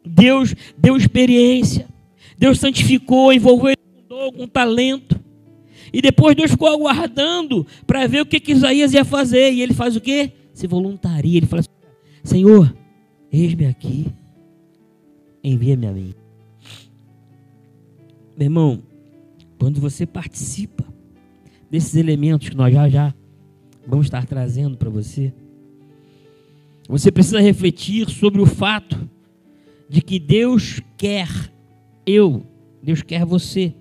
Deus deu experiência. Deus santificou, envolveu ele com dor, com talento. E depois Deus ficou aguardando para ver o que, que Isaías ia fazer. E ele faz o quê? Se voluntaria. Ele fala assim: Senhor, eis-me aqui, envia-me a mim. Meu irmão, quando você participa desses elementos que nós já já vamos estar trazendo para você, você precisa refletir sobre o fato de que Deus quer eu, Deus quer você,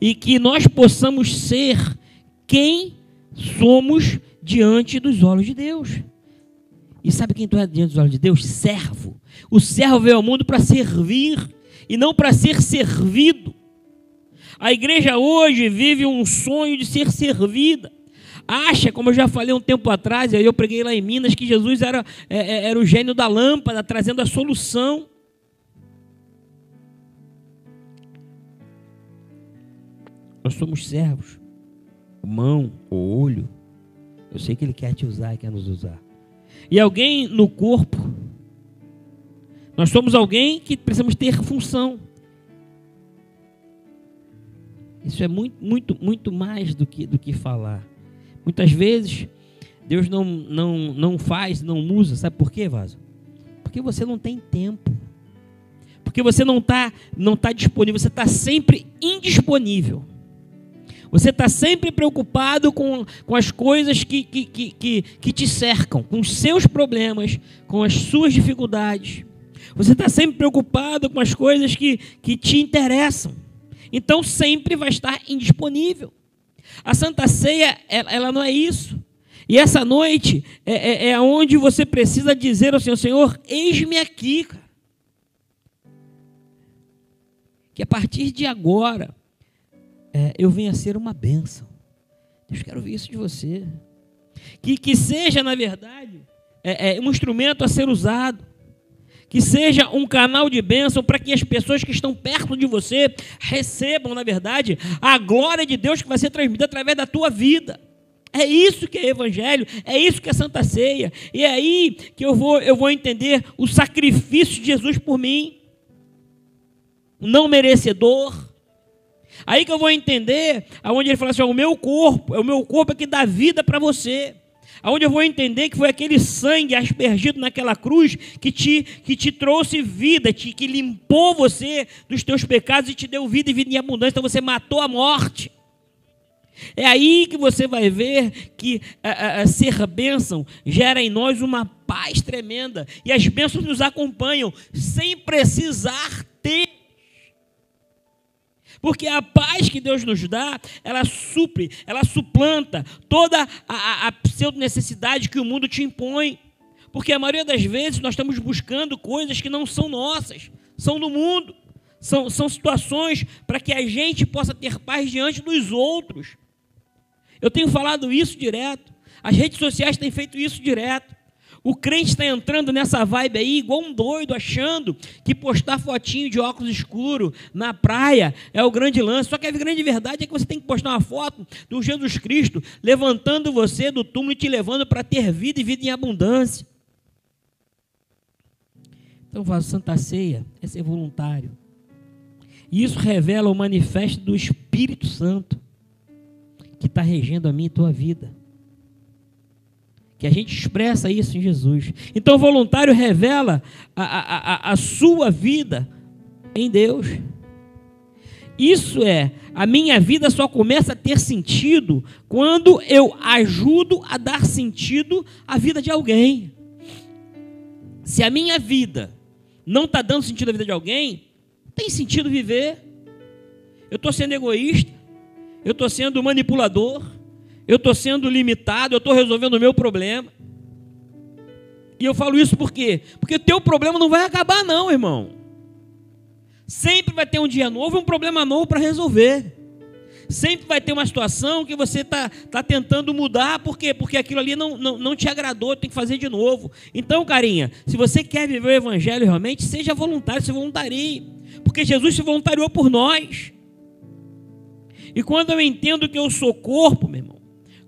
e que nós possamos ser quem somos diante dos olhos de Deus. E sabe quem tu é diante dos olhos de Deus? Servo. O servo veio ao mundo para servir e não para ser servido. A igreja hoje vive um sonho de ser servida. Acha, como eu já falei um tempo atrás, eu preguei lá em Minas, que Jesus era, é, é, era o gênio da lâmpada, trazendo a solução. Nós somos servos. Mão, olho. Eu sei que Ele quer te usar e quer nos usar. E alguém no corpo. Nós somos alguém que precisamos ter função. Isso é muito, muito, muito mais do que, do que falar. Muitas vezes, Deus não, não, não faz, não usa. Sabe por quê, Vaso? Porque você não tem tempo. Porque você não está não tá disponível. Você está sempre indisponível. Você está sempre preocupado com, com as coisas que, que, que, que, que te cercam, com os seus problemas, com as suas dificuldades. Você está sempre preocupado com as coisas que, que te interessam. Então sempre vai estar indisponível. A Santa Ceia, ela não é isso. E essa noite é, é, é onde você precisa dizer ao Senhor: Senhor, eis-me aqui. Cara. Que a partir de agora é, eu venha ser uma bênção. Deus quer ouvir isso de você. Que, que seja, na verdade, é, é, um instrumento a ser usado. Que seja um canal de bênção para que as pessoas que estão perto de você recebam, na verdade, a glória de Deus que vai ser transmitida através da tua vida. É isso que é evangelho, é isso que é Santa Ceia. E é aí que eu vou, eu vou entender o sacrifício de Jesus por mim. O não merecedor. Aí que eu vou entender aonde ele fala assim: o meu corpo, é o meu corpo é que dá vida para você. Aonde eu vou entender que foi aquele sangue aspergido naquela cruz que te, que te trouxe vida, te, que limpou você dos teus pecados e te deu vida e vida em abundância. Então você matou a morte. É aí que você vai ver que a, a, ser bênção gera em nós uma paz tremenda. E as bênçãos nos acompanham sem precisar ter. Porque a paz que Deus nos dá, ela supre, ela suplanta toda a, a, a pseudo-necessidade que o mundo te impõe. Porque a maioria das vezes nós estamos buscando coisas que não são nossas, são do mundo. São, são situações para que a gente possa ter paz diante dos outros. Eu tenho falado isso direto. As redes sociais têm feito isso direto. O crente está entrando nessa vibe aí, igual um doido, achando que postar fotinho de óculos escuro na praia é o grande lance. Só que a grande verdade é que você tem que postar uma foto do Jesus Cristo levantando você do túmulo e te levando para ter vida e vida em abundância. Então, faz Santa Ceia é ser voluntário. E isso revela o manifesto do Espírito Santo que está regendo a minha e tua vida. Que a gente expressa isso em Jesus. Então, o voluntário revela a, a, a, sua vida em Deus. Isso é, a minha vida só começa a ter sentido quando eu ajudo a dar sentido à vida de alguém. Se a minha vida não está dando sentido à vida de alguém, tem sentido viver. Eu estou sendo egoísta, eu estou sendo manipulador, eu estou sendo limitado, eu estou resolvendo o meu problema. E eu falo isso por quê? Porque teu problema não vai acabar, não, irmão. Sempre vai ter um dia novo e um problema novo para resolver. Sempre vai ter uma situação que você está tá tentando mudar, por quê? Porque aquilo ali não, não, não te agradou, tem que fazer de novo. Então, carinha, se você quer viver o Evangelho realmente, seja voluntário, se voluntarie. Porque Jesus se voluntariou por nós. E quando eu entendo que eu sou corpo, meu irmão,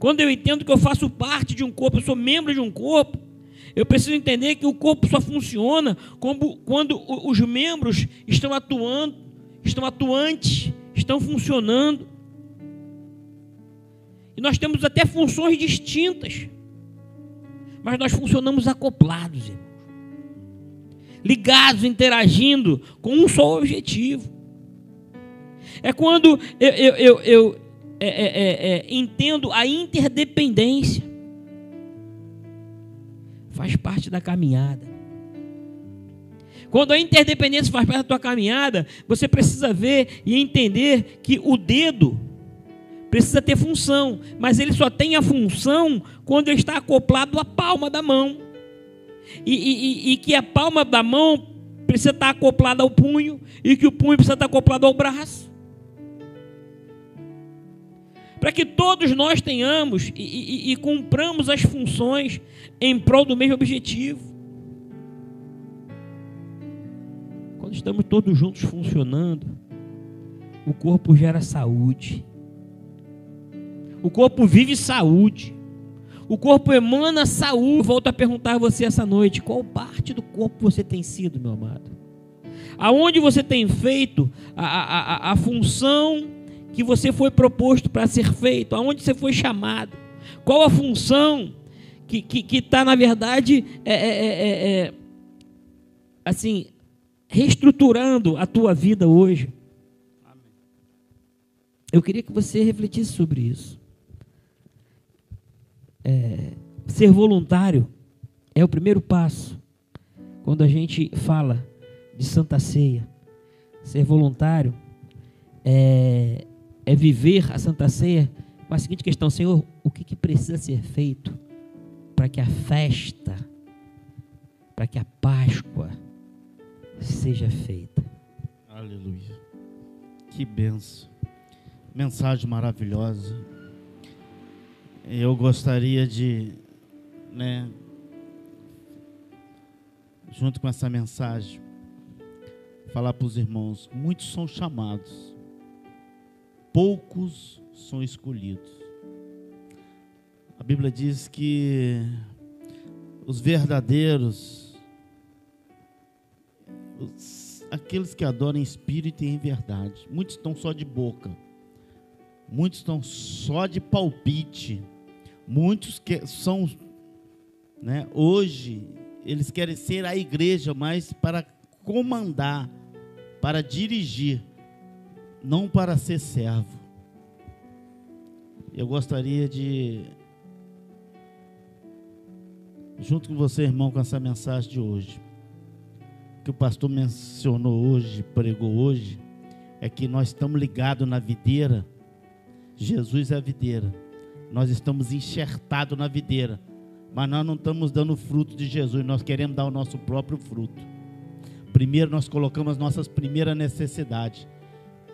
quando eu entendo que eu faço parte de um corpo, eu sou membro de um corpo, eu preciso entender que o corpo só funciona quando os membros estão atuando, estão atuantes, estão funcionando. E nós temos até funções distintas, mas nós funcionamos acoplados, irmãos, ligados, interagindo com um só objetivo. É quando eu, eu, eu é, é, é, é, entendo a interdependência. Faz parte da caminhada. Quando a interdependência faz parte da tua caminhada, você precisa ver e entender que o dedo precisa ter função, mas ele só tem a função quando ele está acoplado à palma da mão. E, e, e, que a palma da mão precisa estar acoplada ao punho, e que o punho precisa estar acoplado ao braço para que todos nós tenhamos e, e, e cumpramos as funções em prol do mesmo objetivo. Quando estamos todos juntos funcionando, o corpo gera saúde. O corpo vive saúde. O corpo emana saúde. Volto a perguntar a você essa noite: qual parte do corpo você tem sido, meu amado? Aonde você tem feito a, a, a, a função que você foi proposto para ser feito, aonde você foi chamado, qual a função que está, que, que tá, na verdade, é, é, é, é, é, assim, reestruturando a tua vida hoje. Eu queria que você refletisse sobre isso. É, ser voluntário é o primeiro passo quando a gente fala de Santa Ceia. Ser voluntário é, é viver a Santa Ceia com a seguinte questão: Senhor, o que, que precisa ser feito para que a festa, para que a Páscoa seja feita? Aleluia. Que benção. Mensagem maravilhosa. Eu gostaria de, né, junto com essa mensagem, falar para os irmãos: muitos são chamados, poucos são escolhidos. A Bíblia diz que os verdadeiros, os, aqueles que adoram em espírito e em verdade, muitos estão só de boca, muitos estão só de palpite, muitos que são, né, hoje eles querem ser a igreja, mas para comandar, para dirigir, não para ser servo. Eu gostaria de, junto com você, irmão, com essa mensagem de hoje, que o pastor mencionou hoje, pregou hoje, é que nós estamos ligados na videira. Jesus é a videira. Nós estamos enxertados na videira mas nós não estamos dando fruto de Jesus, nós queremos dar o nosso próprio fruto. Primeiro nós colocamos as nossas primeiras necessidades.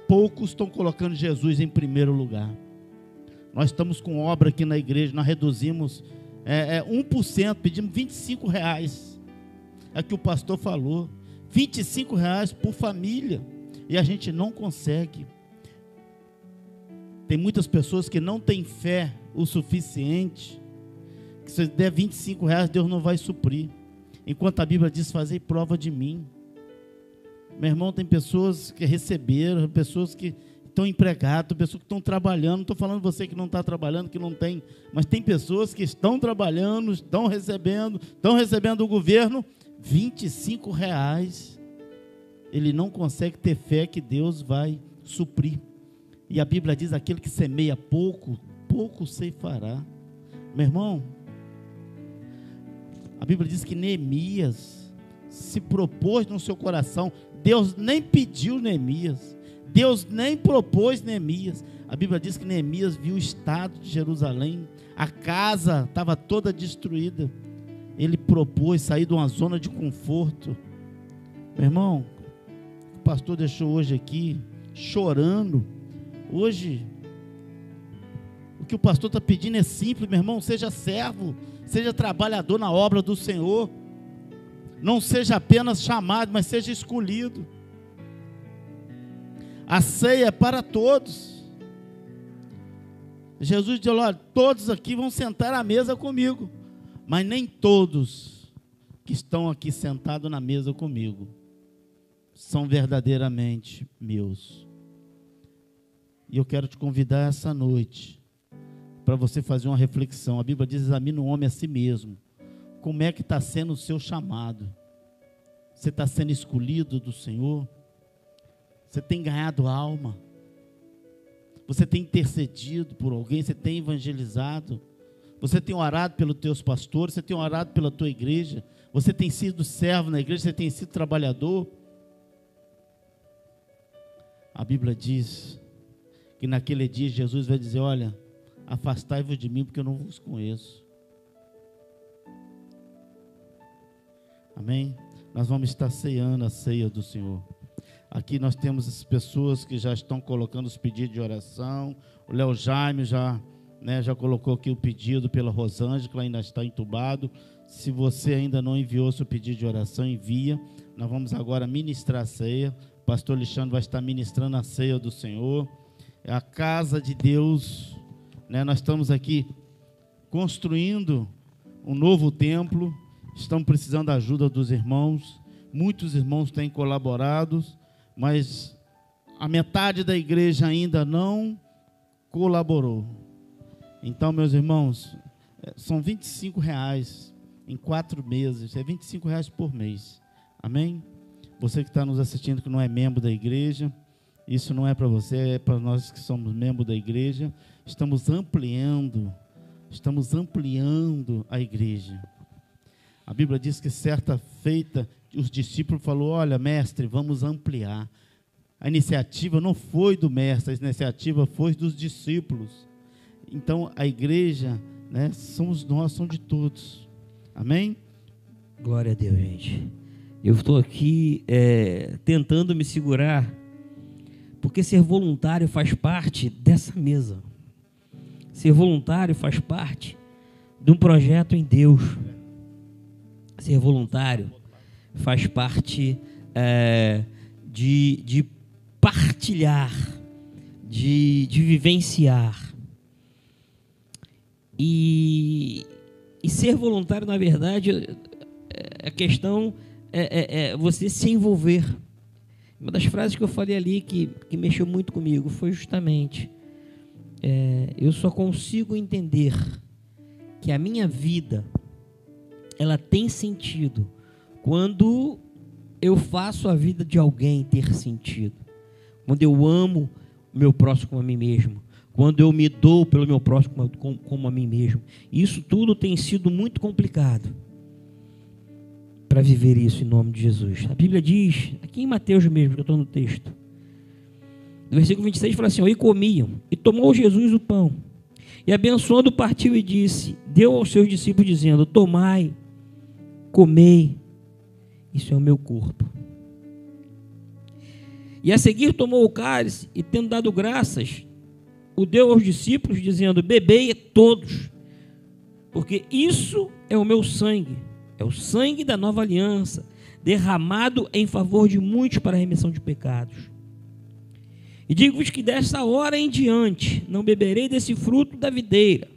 Poucos estão colocando Jesus em primeiro lugar. Nós estamos com obra aqui na igreja, nós reduzimos é, é 1%, pedimos 25 reais. É que o pastor falou. 25 reais por família. E a gente não consegue. Tem muitas pessoas que não têm fé o suficiente que se der 25 reais, Deus não vai suprir. Enquanto a Bíblia diz: Fazei prova de mim. Meu irmão, tem pessoas que receberam, pessoas que estão empregadas, pessoas que estão trabalhando. Não estou falando você que não está trabalhando, que não tem, mas tem pessoas que estão trabalhando, estão recebendo, estão recebendo do governo 25 reais. Ele não consegue ter fé que Deus vai suprir. E a Bíblia diz: aquele que semeia pouco, pouco ceifará. Meu irmão, a Bíblia diz que Neemias se propôs no seu coração. Deus nem pediu Neemias. Deus nem propôs Neemias. A Bíblia diz que Neemias viu o estado de Jerusalém. A casa estava toda destruída. Ele propôs sair de uma zona de conforto. Meu irmão, o pastor deixou hoje aqui chorando. Hoje, o que o pastor está pedindo é simples, meu irmão. Seja servo seja trabalhador na obra do Senhor, não seja apenas chamado, mas seja escolhido. A ceia é para todos. Jesus disse: Olha, todos aqui vão sentar à mesa comigo, mas nem todos que estão aqui sentados na mesa comigo são verdadeiramente meus. E eu quero te convidar essa noite para você fazer uma reflexão. A Bíblia diz: examina o homem a si mesmo. Como é que está sendo o seu chamado? Você está sendo escolhido do Senhor? Você tem ganhado alma? Você tem intercedido por alguém? Você tem evangelizado? Você tem orado pelos teus pastores? Você tem orado pela tua igreja? Você tem sido servo na igreja? Você tem sido trabalhador? A Bíblia diz que naquele dia Jesus vai dizer: Olha, Afastai-vos de mim, porque eu não vos conheço. Amém? Nós vamos estar ceando a ceia do Senhor. Aqui nós temos as pessoas que já estão colocando os pedidos de oração. O Léo Jaime já, né, já colocou aqui o pedido pela Rosângela, ainda está entubado. Se você ainda não enviou seu pedido de oração, envia. Nós vamos agora ministrar a ceia. O pastor Alexandre vai estar ministrando a ceia do Senhor. É a casa de Deus né? Nós estamos aqui construindo um novo templo, estamos precisando da ajuda dos irmãos. Muitos irmãos têm colaborado, mas a metade da igreja ainda não colaborou. Então, meus irmãos, é, são 25 reais em quatro meses, é 25 reais por mês. Amém? Você que está nos assistindo que não é membro da igreja, isso não é para você, é para nós que somos membros da igreja. Estamos ampliando, estamos ampliando a igreja. A Bíblia diz que certa feita os discípulos falou: "Olha, mestre, vamos ampliar". A iniciativa não foi do mestre, a iniciativa foi dos discípulos. Então a igreja, né, somos nós, somos de todos. Amém? Glória a Deus, gente. Eu estou aqui é, tentando me segurar porque ser voluntário faz parte dessa mesa. Ser voluntário faz parte de um projeto em Deus. Ser voluntário faz parte é, de, de partilhar, de, de vivenciar. E, e ser voluntário, na verdade, a questão é, é, é, você se envolver. Uma das frases que eu falei ali que, que mexeu muito comigo foi justamente: é, eu só consigo entender que a minha vida ela tem sentido quando eu faço a vida de alguém ter sentido, quando eu amo o meu próximo como a mim mesmo, quando eu me dou pelo meu próximo como, como a mim mesmo. Isso tudo tem sido muito complicado para viver isso em nome de Jesus. A Bíblia diz, aqui em Mateus mesmo, que eu estou no texto, no versículo 26 fala assim: E comiam, e tomou Jesus o pão, e abençoando partiu e disse: Deu aos seus discípulos, dizendo: Tomai, comei, isso é o meu corpo. E a seguir tomou o cálice e, tendo dado graças, o deu aos discípulos, dizendo: Bebei todos, porque isso é o meu sangue é o sangue da nova aliança, derramado em favor de muitos para a remissão de pecados. E digo-vos que dessa hora em diante não beberei desse fruto da videira,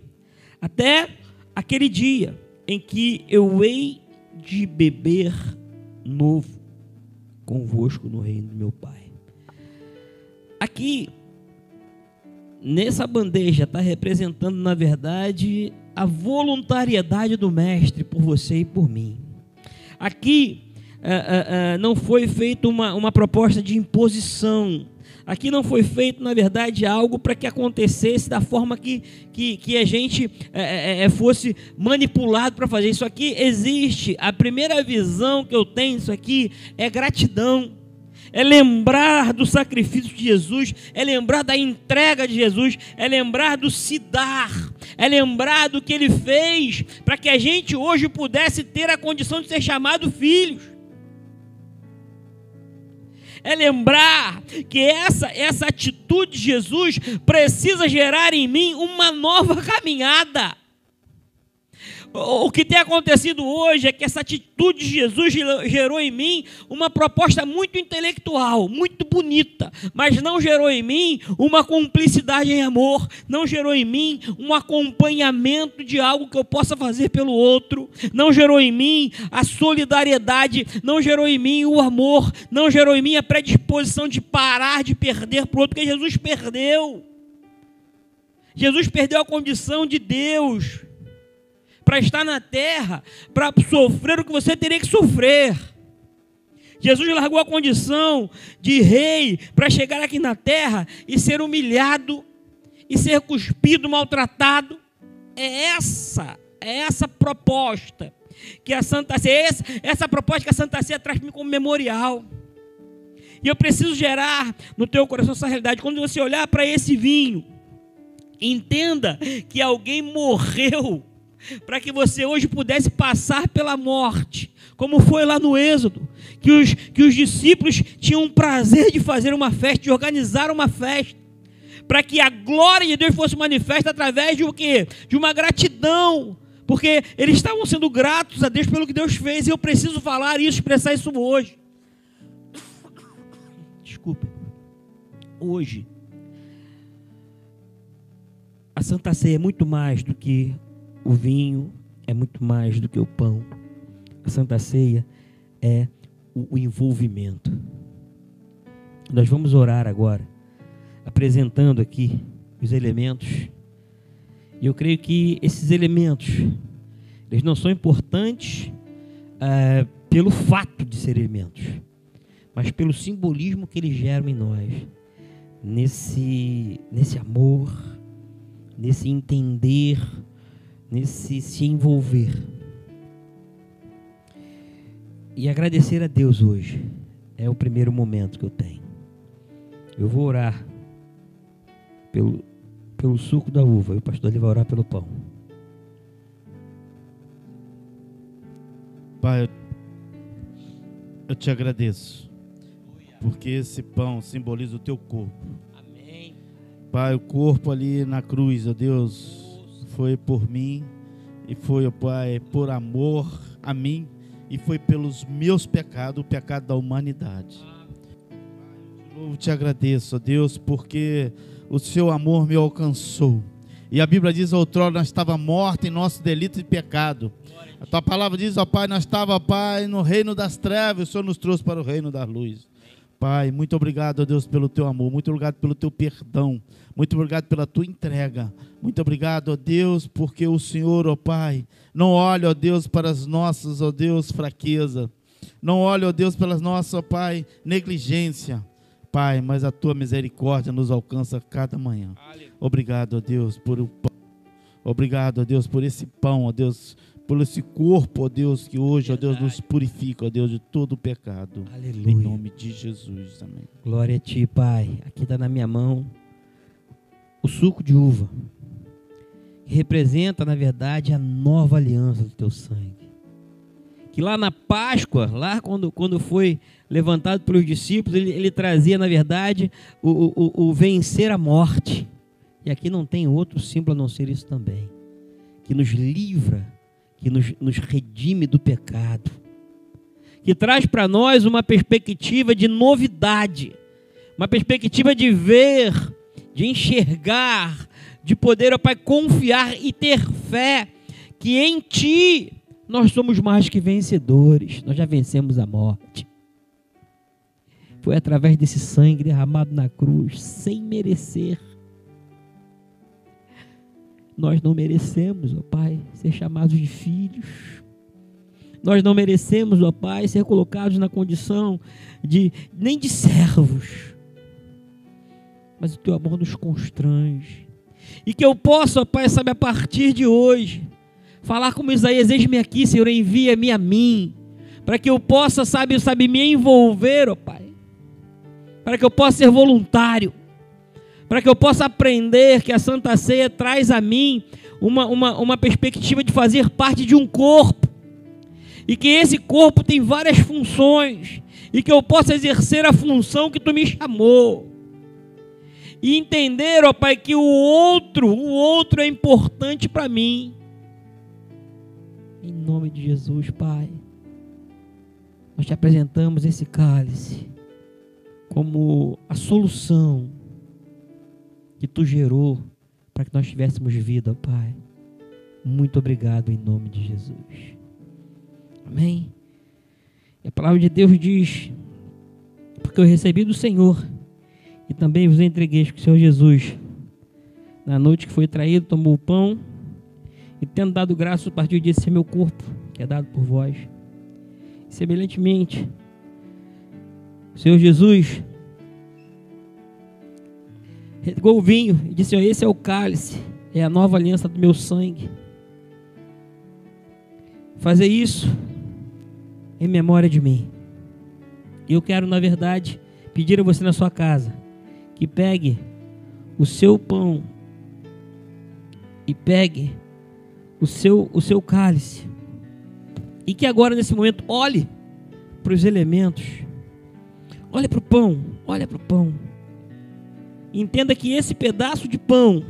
até aquele dia em que eu hei de beber novo convosco no reino do meu Pai. Aqui, nessa bandeja, está representando, na verdade, a voluntariedade do Mestre por você e por mim. Aqui é, é, é, não foi feita uma, uma proposta de imposição. Aqui não foi feito, na verdade, algo para que acontecesse da forma que, que, que a gente é, é, fosse manipulado para fazer. Isso aqui existe. A primeira visão que eu tenho disso aqui é gratidão é lembrar do sacrifício de Jesus, é lembrar da entrega de Jesus, é lembrar do se dar, é lembrar do que ele fez para que a gente hoje pudesse ter a condição de ser chamado filhos. É lembrar que essa, essa atitude de Jesus precisa gerar em mim uma nova caminhada. O que tem acontecido hoje é que essa atitude de Jesus gerou em mim uma proposta muito intelectual, muito bonita, mas não gerou em mim uma cumplicidade em amor, não gerou em mim um acompanhamento de algo que eu possa fazer pelo outro, não gerou em mim a solidariedade, não gerou em mim o amor, não gerou em mim a predisposição de parar de perder para o outro, porque Jesus perdeu. Jesus perdeu a condição de Deus para estar na terra, para sofrer o que você teria que sofrer. Jesus largou a condição de rei para chegar aqui na terra e ser humilhado, e ser cuspido, maltratado. É essa, é essa proposta que a Santa Ceia, essa, essa proposta que a Santa Ceia traz para mim como memorial. E eu preciso gerar no teu coração essa realidade. Quando você olhar para esse vinho, entenda que alguém morreu para que você hoje pudesse passar pela morte, como foi lá no Êxodo, que os, que os discípulos tinham o prazer de fazer uma festa, de organizar uma festa, para que a glória de Deus fosse manifesta através de o quê? De uma gratidão, porque eles estavam sendo gratos a Deus pelo que Deus fez, e eu preciso falar isso, expressar isso hoje. Desculpe. Hoje, a Santa Ceia é muito mais do que o vinho é muito mais do que o pão. A Santa Ceia é o envolvimento. Nós vamos orar agora, apresentando aqui os elementos. E eu creio que esses elementos, eles não são importantes é, pelo fato de serem elementos, mas pelo simbolismo que eles geram em nós, nesse, nesse amor, nesse entender nesse se envolver. E agradecer a Deus hoje é o primeiro momento que eu tenho. Eu vou orar pelo, pelo suco da uva e o pastor ele vai orar pelo pão. Pai, eu te agradeço, porque esse pão simboliza o teu corpo. Amém. Pai, o corpo ali na cruz, ó Deus, foi por mim e foi, ó Pai, por amor a mim e foi pelos meus pecados, o pecado da humanidade. Eu te agradeço, ó Deus, porque o seu amor me alcançou. E a Bíblia diz: outrora nós estava morta em nosso delito e pecado. A tua palavra diz, ó Pai, nós estava, Pai, no reino das trevas, o Senhor nos trouxe para o reino da luz. Pai, muito obrigado, ó Deus, pelo teu amor, muito obrigado pelo teu perdão, muito obrigado pela tua entrega. Muito obrigado, ó Deus, porque o Senhor, ó Pai, não olha, ó Deus, para as nossas, ó Deus, fraquezas. Não olha, ó Deus, pelas nossas, ó Pai, negligência. Pai, mas a tua misericórdia nos alcança cada manhã. Obrigado, ó Deus, por o pão. Obrigado, ó Deus, por esse pão, ó Deus, por esse corpo, ó Deus, que hoje, ó Deus, nos purifica, ó Deus, de todo o pecado. Aleluia. Em nome de Jesus, amém. Glória a ti, Pai. Aqui está na minha mão o suco de uva, que representa, na verdade, a nova aliança do teu sangue. Que lá na Páscoa, lá quando, quando foi levantado pelos discípulos, ele, ele trazia, na verdade, o, o, o vencer a morte. E aqui não tem outro símbolo a não ser isso também. Que nos livra, que nos, nos redime do pecado. Que traz para nós uma perspectiva de novidade. Uma perspectiva de ver, de enxergar, de poder, ó Pai, confiar e ter fé que em Ti nós somos mais que vencedores. Nós já vencemos a morte. Foi através desse sangue derramado na cruz, sem merecer. Nós não merecemos, ó Pai, ser chamados de filhos. Nós não merecemos, ó Pai, ser colocados na condição de nem de servos. Mas o teu amor nos constrange. E que eu possa, ó Pai, sabe, a partir de hoje, falar como Isaías, eis-me aqui, Senhor, envia-me a mim, para que eu possa, sabe, sabe, me envolver, ó Pai, para que eu possa ser voluntário, para que eu possa aprender que a Santa Ceia traz a mim uma, uma, uma perspectiva de fazer parte de um corpo, e que esse corpo tem várias funções, e que eu possa exercer a função que tu me chamou. E entender, ó Pai, que o outro, o outro é importante para mim. Em nome de Jesus, Pai, nós te apresentamos esse cálice como a solução que tu gerou para que nós tivéssemos vida, Pai. Muito obrigado em nome de Jesus. Amém. E a palavra de Deus diz: Porque eu recebi do Senhor e também vos entreguei que o Senhor Jesus, na noite que foi traído, tomou o pão e, tendo dado graças, partiu e disse: é meu corpo, que é dado por vós. E, semelhantemente, Senhor Jesus regou o vinho e disse: Esse é o cálice, é a nova aliança do meu sangue. Fazer isso em memória de mim. Eu quero, na verdade, pedir a você na sua casa que pegue o seu pão e pegue o seu, o seu cálice. E que agora, nesse momento, olhe para os elementos. Olhe para o pão. Olhe para o pão. Entenda que esse pedaço de pão,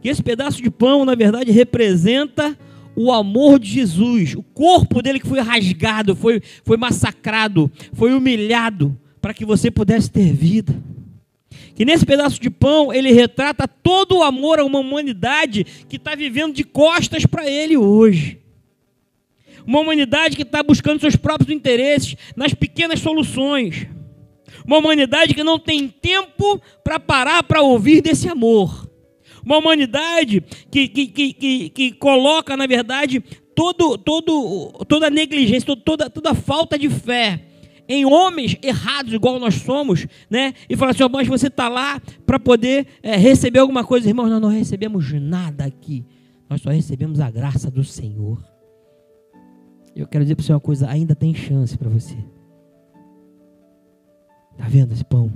que esse pedaço de pão, na verdade, representa o amor de Jesus, o corpo dele que foi rasgado, foi, foi massacrado, foi humilhado, para que você pudesse ter vida. Que nesse pedaço de pão ele retrata todo o amor a uma humanidade que está vivendo de costas para ele hoje. Uma humanidade que está buscando seus próprios interesses nas pequenas soluções. Uma humanidade que não tem tempo para parar para ouvir desse amor. Uma humanidade que, que, que, que, que coloca, na verdade, todo, todo, toda a negligência, toda, toda a falta de fé em homens errados, igual nós somos, né? E fala assim: oh, mas você está lá para poder é, receber alguma coisa. Irmãos, nós não recebemos nada aqui. Nós só recebemos a graça do Senhor. Eu quero dizer para você uma coisa: ainda tem chance para você. Está vendo esse pão?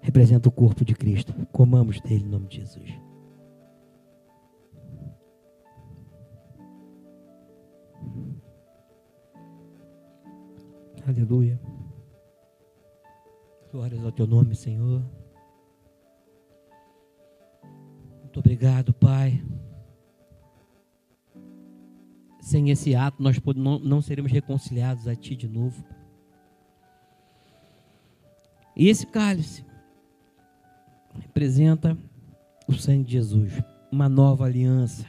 Representa o corpo de Cristo. Comamos dele em nome de Jesus. Aleluia. Glórias ao teu nome, Senhor. Muito obrigado, Pai. Sem esse ato, nós não, não seremos reconciliados a Ti de novo. E esse cálice representa o sangue de Jesus, uma nova aliança.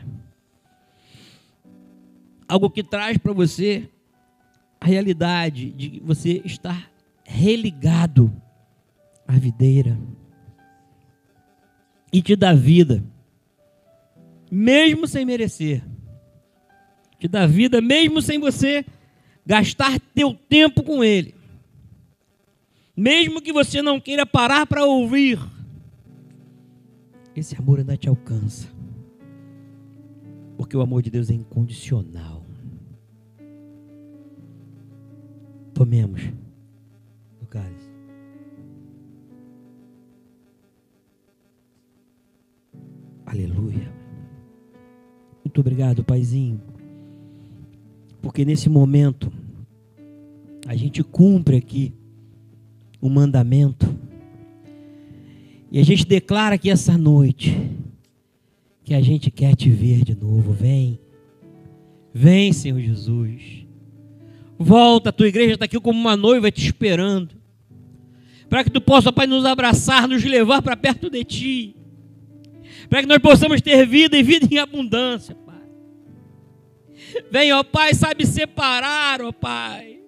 Algo que traz para você a realidade de você estar religado à videira e te dá vida, mesmo sem merecer. Te dá vida mesmo sem você gastar teu tempo com ele. Mesmo que você não queira parar para ouvir, esse amor ainda te alcança. Porque o amor de Deus é incondicional. Tomemos o cálice. Aleluia. Muito obrigado, Paizinho. Porque nesse momento a gente cumpre aqui o mandamento. E a gente declara aqui essa noite que a gente quer te ver de novo. Vem. Vem, Senhor Jesus. Volta, a tua igreja está aqui como uma noiva te esperando. Para que tu possa, Pai, nos abraçar, nos levar para perto de ti. Para que nós possamos ter vida e vida em abundância, Pai. Vem, ó Pai, sabe separar, ó Pai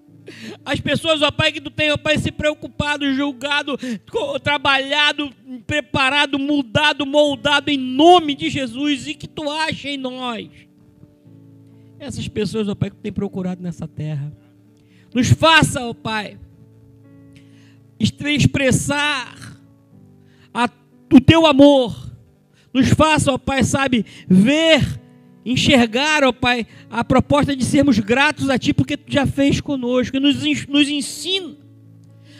as pessoas, ó Pai, que tu tem, ó Pai, se preocupado, julgado, trabalhado, preparado, mudado, moldado em nome de Jesus e que tu acha em nós. Essas pessoas, ó Pai, que tu tem procurado nessa terra. Nos faça, ó Pai, expressar a, o teu amor. Nos faça, ó Pai, sabe, ver enxergar, ó Pai, a proposta de sermos gratos a Ti, porque Tu já fez conosco, nos, nos ensina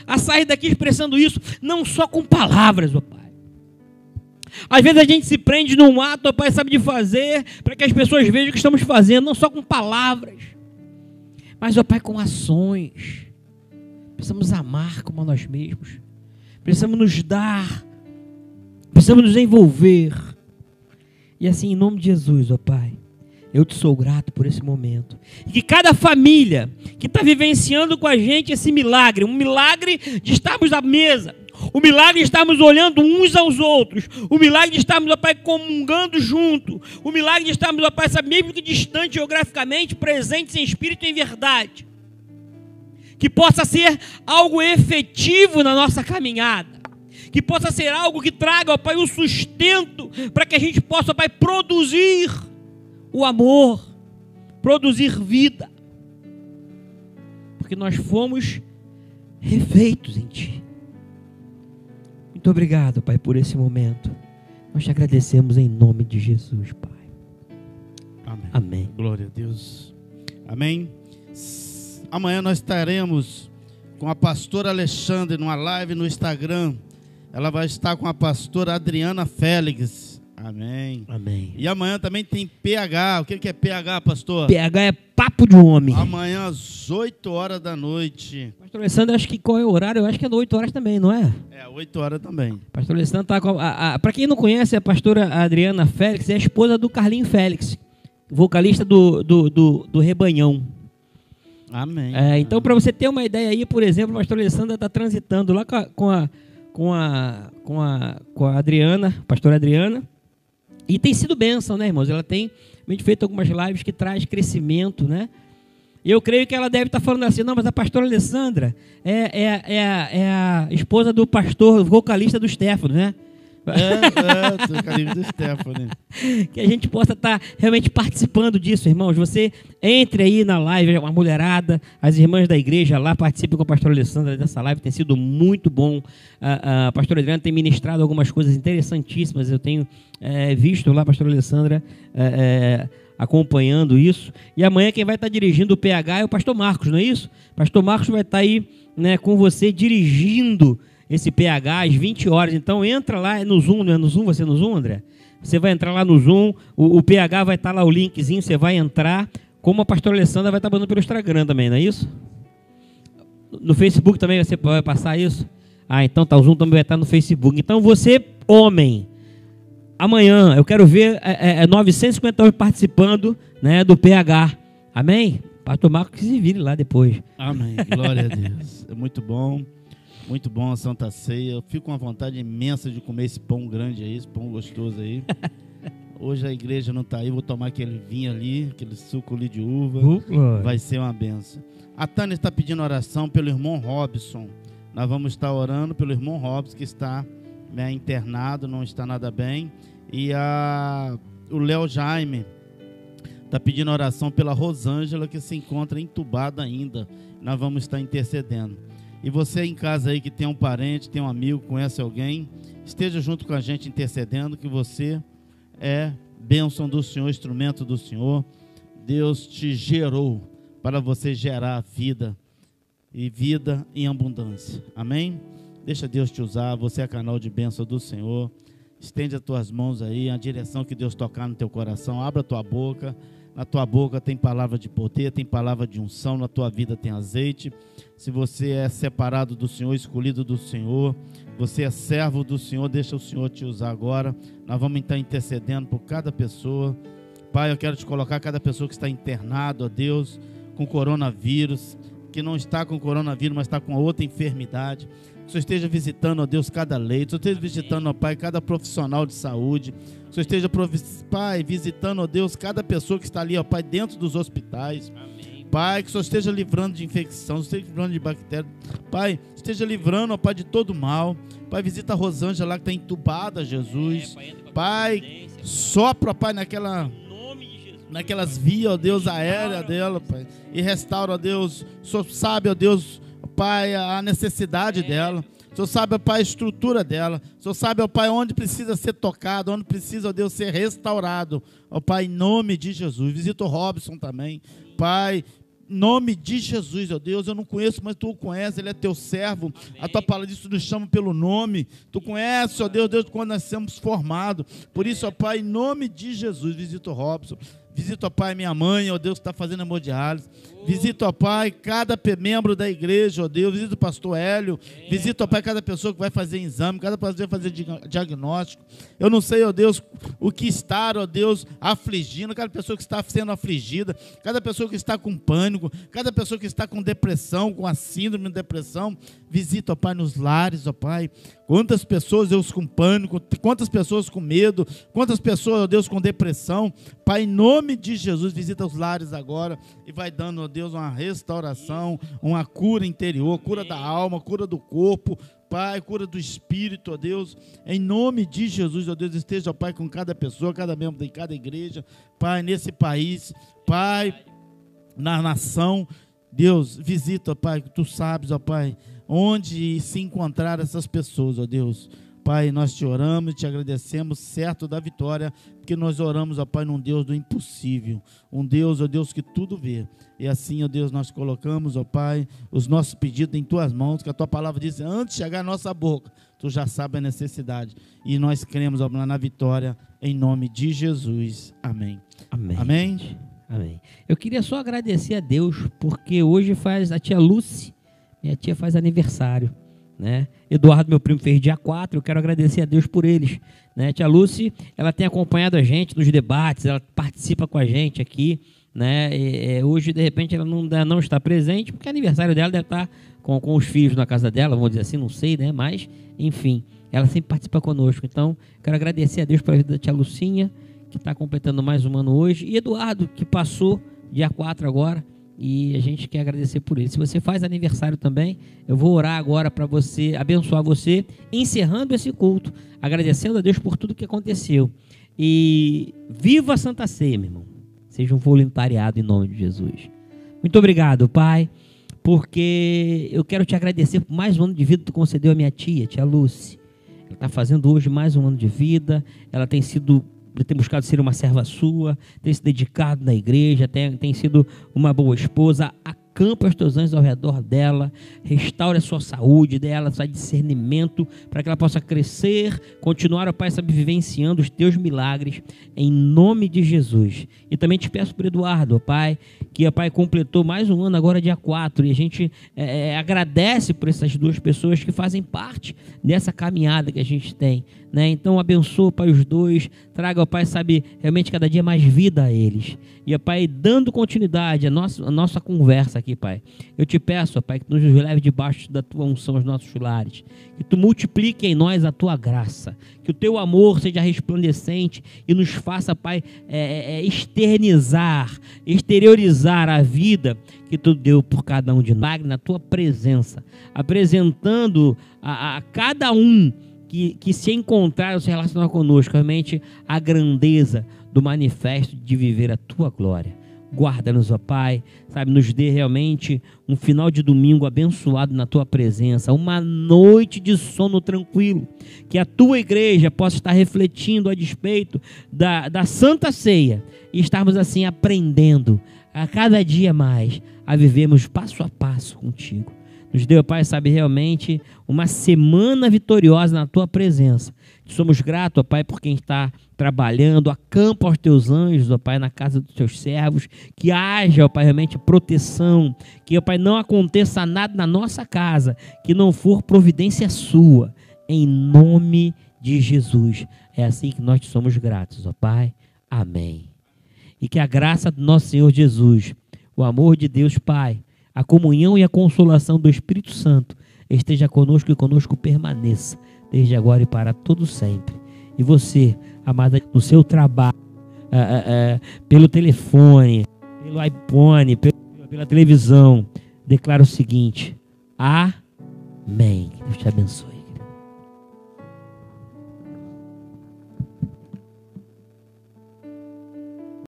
a sair daqui expressando isso, não só com palavras, ó Pai. Às vezes a gente se prende num ato, ó Pai, sabe de fazer, para que as pessoas vejam o que estamos fazendo, não só com palavras, mas, ó Pai, com ações. Precisamos amar como a nós mesmos, precisamos nos dar, precisamos nos envolver e assim, em nome de Jesus, ó Pai, eu te sou grato por esse momento. E que cada família que está vivenciando com a gente esse milagre, um milagre de estarmos à mesa, o milagre de estarmos olhando uns aos outros, o milagre de estarmos, ó Pai, comungando junto, o milagre de estarmos, ó Pai, mesmo que distante geograficamente, presentes em espírito e em verdade. Que possa ser algo efetivo na nossa caminhada que possa ser algo que traga, ó Pai, o sustento para que a gente possa, ó Pai, produzir o amor, produzir vida. Porque nós fomos refeitos em Ti. Muito obrigado, Pai, por esse momento. Nós te agradecemos em nome de Jesus, Pai. Amém. Amém. Glória a Deus. Amém. Amanhã nós estaremos com a pastora Alexandre numa live no Instagram ela vai estar com a pastora Adriana Félix. Amém. Amém. E amanhã também tem PH. O que é PH, pastor? PH é papo de homem. Amanhã às 8 horas da noite. Pastor Alessandro, acho que qual é o horário? Eu acho que é 8 horas também, não é? É, 8 horas também. Pastor Alessandro tá com a, a para quem não conhece, a pastora Adriana Félix é a esposa do Carlinho Félix, vocalista do, do, do, do Rebanhão. Amém. É, então, para você ter uma ideia aí, por exemplo, a pastora Alessandra está transitando lá com a, com a com a, com a, com a Adriana, pastora Adriana. E tem sido bênção, né, irmãos? Ela tem feito algumas lives que traz crescimento, né? E eu creio que ela deve estar falando assim, não, mas a pastora Alessandra é, é, é, a, é a esposa do pastor vocalista do Stefano, né? É, é. Que a gente possa estar tá realmente participando disso, irmãos. Você entre aí na live, uma mulherada, as irmãs da igreja lá participem com a pastora Alessandra dessa live, tem sido muito bom. A, a pastora Adriana tem ministrado algumas coisas interessantíssimas. Eu tenho é, visto lá a pastora Alessandra é, é, acompanhando isso. E amanhã quem vai estar tá dirigindo o PH é o pastor Marcos, não é isso? Pastor Marcos vai estar tá aí né, com você dirigindo esse PH às 20 horas. Então entra lá é no Zoom, não é no Zoom? Você é no Zoom, André? Você vai entrar lá no Zoom, o, o PH vai estar lá o linkzinho, você vai entrar. Como a pastora Alessandra vai estar mandando pelo Instagram também, não é isso? No Facebook também você vai passar isso? Ah, então tá, o Zoom também vai estar no Facebook. Então você, homem, amanhã eu quero ver é, é, 950 participando né, do PH. Amém? Pastor Marcos que se vire lá depois. Amém. Glória a Deus. É muito bom. Muito bom a Santa Ceia. Eu fico com uma vontade imensa de comer esse pão grande aí, esse pão gostoso aí. Hoje a igreja não está aí, vou tomar aquele vinho ali, aquele suco ali de uva. Uh, Vai ser uma benção. A Tânia está pedindo oração pelo irmão Robson. Nós vamos estar orando pelo irmão Robson, que está né, internado, não está nada bem. E a, o Léo Jaime está pedindo oração pela Rosângela, que se encontra entubada ainda. Nós vamos estar intercedendo. E você em casa aí que tem um parente, tem um amigo, conhece alguém, esteja junto com a gente intercedendo, que você é bênção do Senhor, instrumento do Senhor. Deus te gerou para você gerar vida e vida em abundância. Amém? Deixa Deus te usar, você é canal de bênção do Senhor. Estende as tuas mãos aí, a direção que Deus tocar no teu coração. Abra tua boca. Na tua boca tem palavra de poder, tem palavra de unção, na tua vida tem azeite. Se você é separado do Senhor, escolhido do Senhor, você é servo do Senhor, deixa o Senhor te usar agora. Nós vamos estar intercedendo por cada pessoa. Pai, eu quero te colocar cada pessoa que está internado, ó Deus, com coronavírus, que não está com coronavírus, mas está com outra enfermidade. Que o Senhor esteja visitando, ó Deus, cada leito. Que o Senhor esteja visitando, ó Pai, cada profissional de saúde. Senhor esteja, Pai, visitando, ó Deus, cada pessoa que está ali, ó Pai, dentro dos hospitais. Amém. Pai, que o Senhor esteja livrando de infecção, esteja livrando de bactéria. Pai, esteja livrando, ó Pai, de todo mal. Pai, visita a Rosângela lá que está entubada, Jesus. É, pai, sopra, Pai, naquela naquelas vias, ó Deus, aérea dela, Pai. E restaura, ó Deus. Senhor sabe, ó Deus, Pai, a necessidade é. dela. O Senhor sabe, ó Pai, a estrutura dela. O Senhor sabe, ó Pai, onde precisa ser tocado, onde precisa, ó Deus, ser restaurado. Ó Pai, em nome de Jesus. Visita o Robson também. Pai, nome de Jesus, ó Deus, eu não conheço, mas tu o conheces, ele é teu servo. Amém. A tua palavra diz que nos chama pelo nome. Tu conheces, ó Deus, Deus, quando nós somos formados. Por isso, ó Pai, em nome de Jesus, visita o Robson. Visita, ó Pai, minha mãe, ó Deus, que está fazendo hemodiálise. Visita, ó Pai, cada membro da igreja, ó Deus. Visita o pastor Hélio. Visita, ó Pai, cada pessoa que vai fazer exame, cada pessoa que vai fazer diagnóstico. Eu não sei, ó Deus, o que está, ó Deus, afligindo. Cada pessoa que está sendo afligida. Cada pessoa que está com pânico. Cada pessoa que está com depressão, com a síndrome de depressão. Visita, ó Pai, nos lares, ó Pai. Quantas pessoas, Deus, com pânico. Quantas pessoas com medo. Quantas pessoas, Deus, com depressão. Pai, em nome de Jesus, visita os lares agora e vai dando, ó Deus, uma restauração, uma cura interior, cura da alma, cura do corpo, Pai, cura do espírito, ó Deus, em nome de Jesus, ó Deus, esteja, ó Pai, com cada pessoa, cada membro de cada igreja, Pai, nesse país, Pai, na nação, Deus, visita, ó Pai, tu sabes, ó Pai, onde se encontrar essas pessoas, ó Deus, Pai, nós te oramos e te agradecemos, certo da vitória, porque nós oramos, ó Pai, num Deus do impossível, um Deus, ó Deus, que tudo vê. E assim, ó Deus, nós colocamos, ó Pai, os nossos pedidos em tuas mãos, que a tua palavra diz, antes de chegar à nossa boca, tu já sabes a necessidade. E nós cremos, ó, na vitória, em nome de Jesus. Amém. Amém. Amém. Amém. Eu queria só agradecer a Deus, porque hoje faz a tia Lucy, minha tia faz aniversário. Né? Eduardo, meu primo, fez dia 4, eu quero agradecer a Deus por eles. Né? Tia Lucy, ela tem acompanhado a gente nos debates, ela participa com a gente aqui. Né? E, é, hoje, de repente, ela não, não está presente, porque é aniversário dela deve estar com, com os filhos na casa dela, vamos dizer assim, não sei, né? Mas, enfim, ela sempre participa conosco. Então, quero agradecer a Deus pela vida da tia Lucinha, que está completando mais um ano hoje, e Eduardo, que passou dia 4 agora, e a gente quer agradecer por ele. Se você faz aniversário também, eu vou orar agora para você, abençoar você, encerrando esse culto, agradecendo a Deus por tudo que aconteceu. E viva a Santa Ceia, meu irmão. Seja um voluntariado em nome de Jesus. Muito obrigado, Pai, porque eu quero te agradecer por mais um ano de vida que tu concedeu à minha tia, tia Lucy. Ela está fazendo hoje mais um ano de vida. Ela tem sido tem buscado ser uma serva sua, tem se dedicado na igreja, tem, tem sido uma boa esposa. Acampa os teus anjos ao redor dela, restaure a sua saúde dela, seu discernimento, para que ela possa crescer, continuar, ó Pai, sabe, vivenciando os teus milagres, em nome de Jesus. E também te peço por Eduardo, ó Pai, que, ó Pai, completou mais um ano agora, dia 4, e a gente é, é, agradece por essas duas pessoas que fazem parte dessa caminhada que a gente tem. Né? Então abençoa, Pai, os dois, traga, ó Pai, sabe, realmente cada dia mais vida a eles. E, ó Pai, dando continuidade à nossa, à nossa conversa aqui, Pai. Eu te peço, ó Pai, que nos leve debaixo da tua unção os nossos pilares. Que tu multiplique em nós a tua graça. Que o teu amor seja resplandecente e nos faça, Pai, é, é, é externizar, exteriorizar a vida que tu deu por cada um de nós, na tua presença, apresentando a, a cada um que, que se encontrar, se relacionar conosco, realmente a grandeza do manifesto de viver a tua glória. Guarda-nos, ó Pai, sabe, nos dê realmente um final de domingo abençoado na tua presença, uma noite de sono tranquilo, que a tua igreja possa estar refletindo a despeito da, da santa ceia e estarmos assim aprendendo a cada dia mais a vivermos passo a passo contigo. Nos deu, Pai, sabe, realmente uma semana vitoriosa na tua presença. Somos gratos, ó Pai, por quem está trabalhando, acampa aos teus anjos, ó Pai, na casa dos teus servos, que haja, ó Pai, realmente proteção, que, ó Pai, não aconteça nada na nossa casa que não for providência sua, em nome de Jesus. É assim que nós te somos gratos, ó Pai. Amém. E que a graça do nosso Senhor Jesus, o amor de Deus Pai, a comunhão e a consolação do Espírito Santo esteja conosco e conosco permaneça, desde agora e para todo sempre. E você, amada, no seu trabalho, uh, uh, uh, pelo telefone, pelo iPhone, pelo, pela televisão, declara o seguinte: Amém. Deus te abençoe.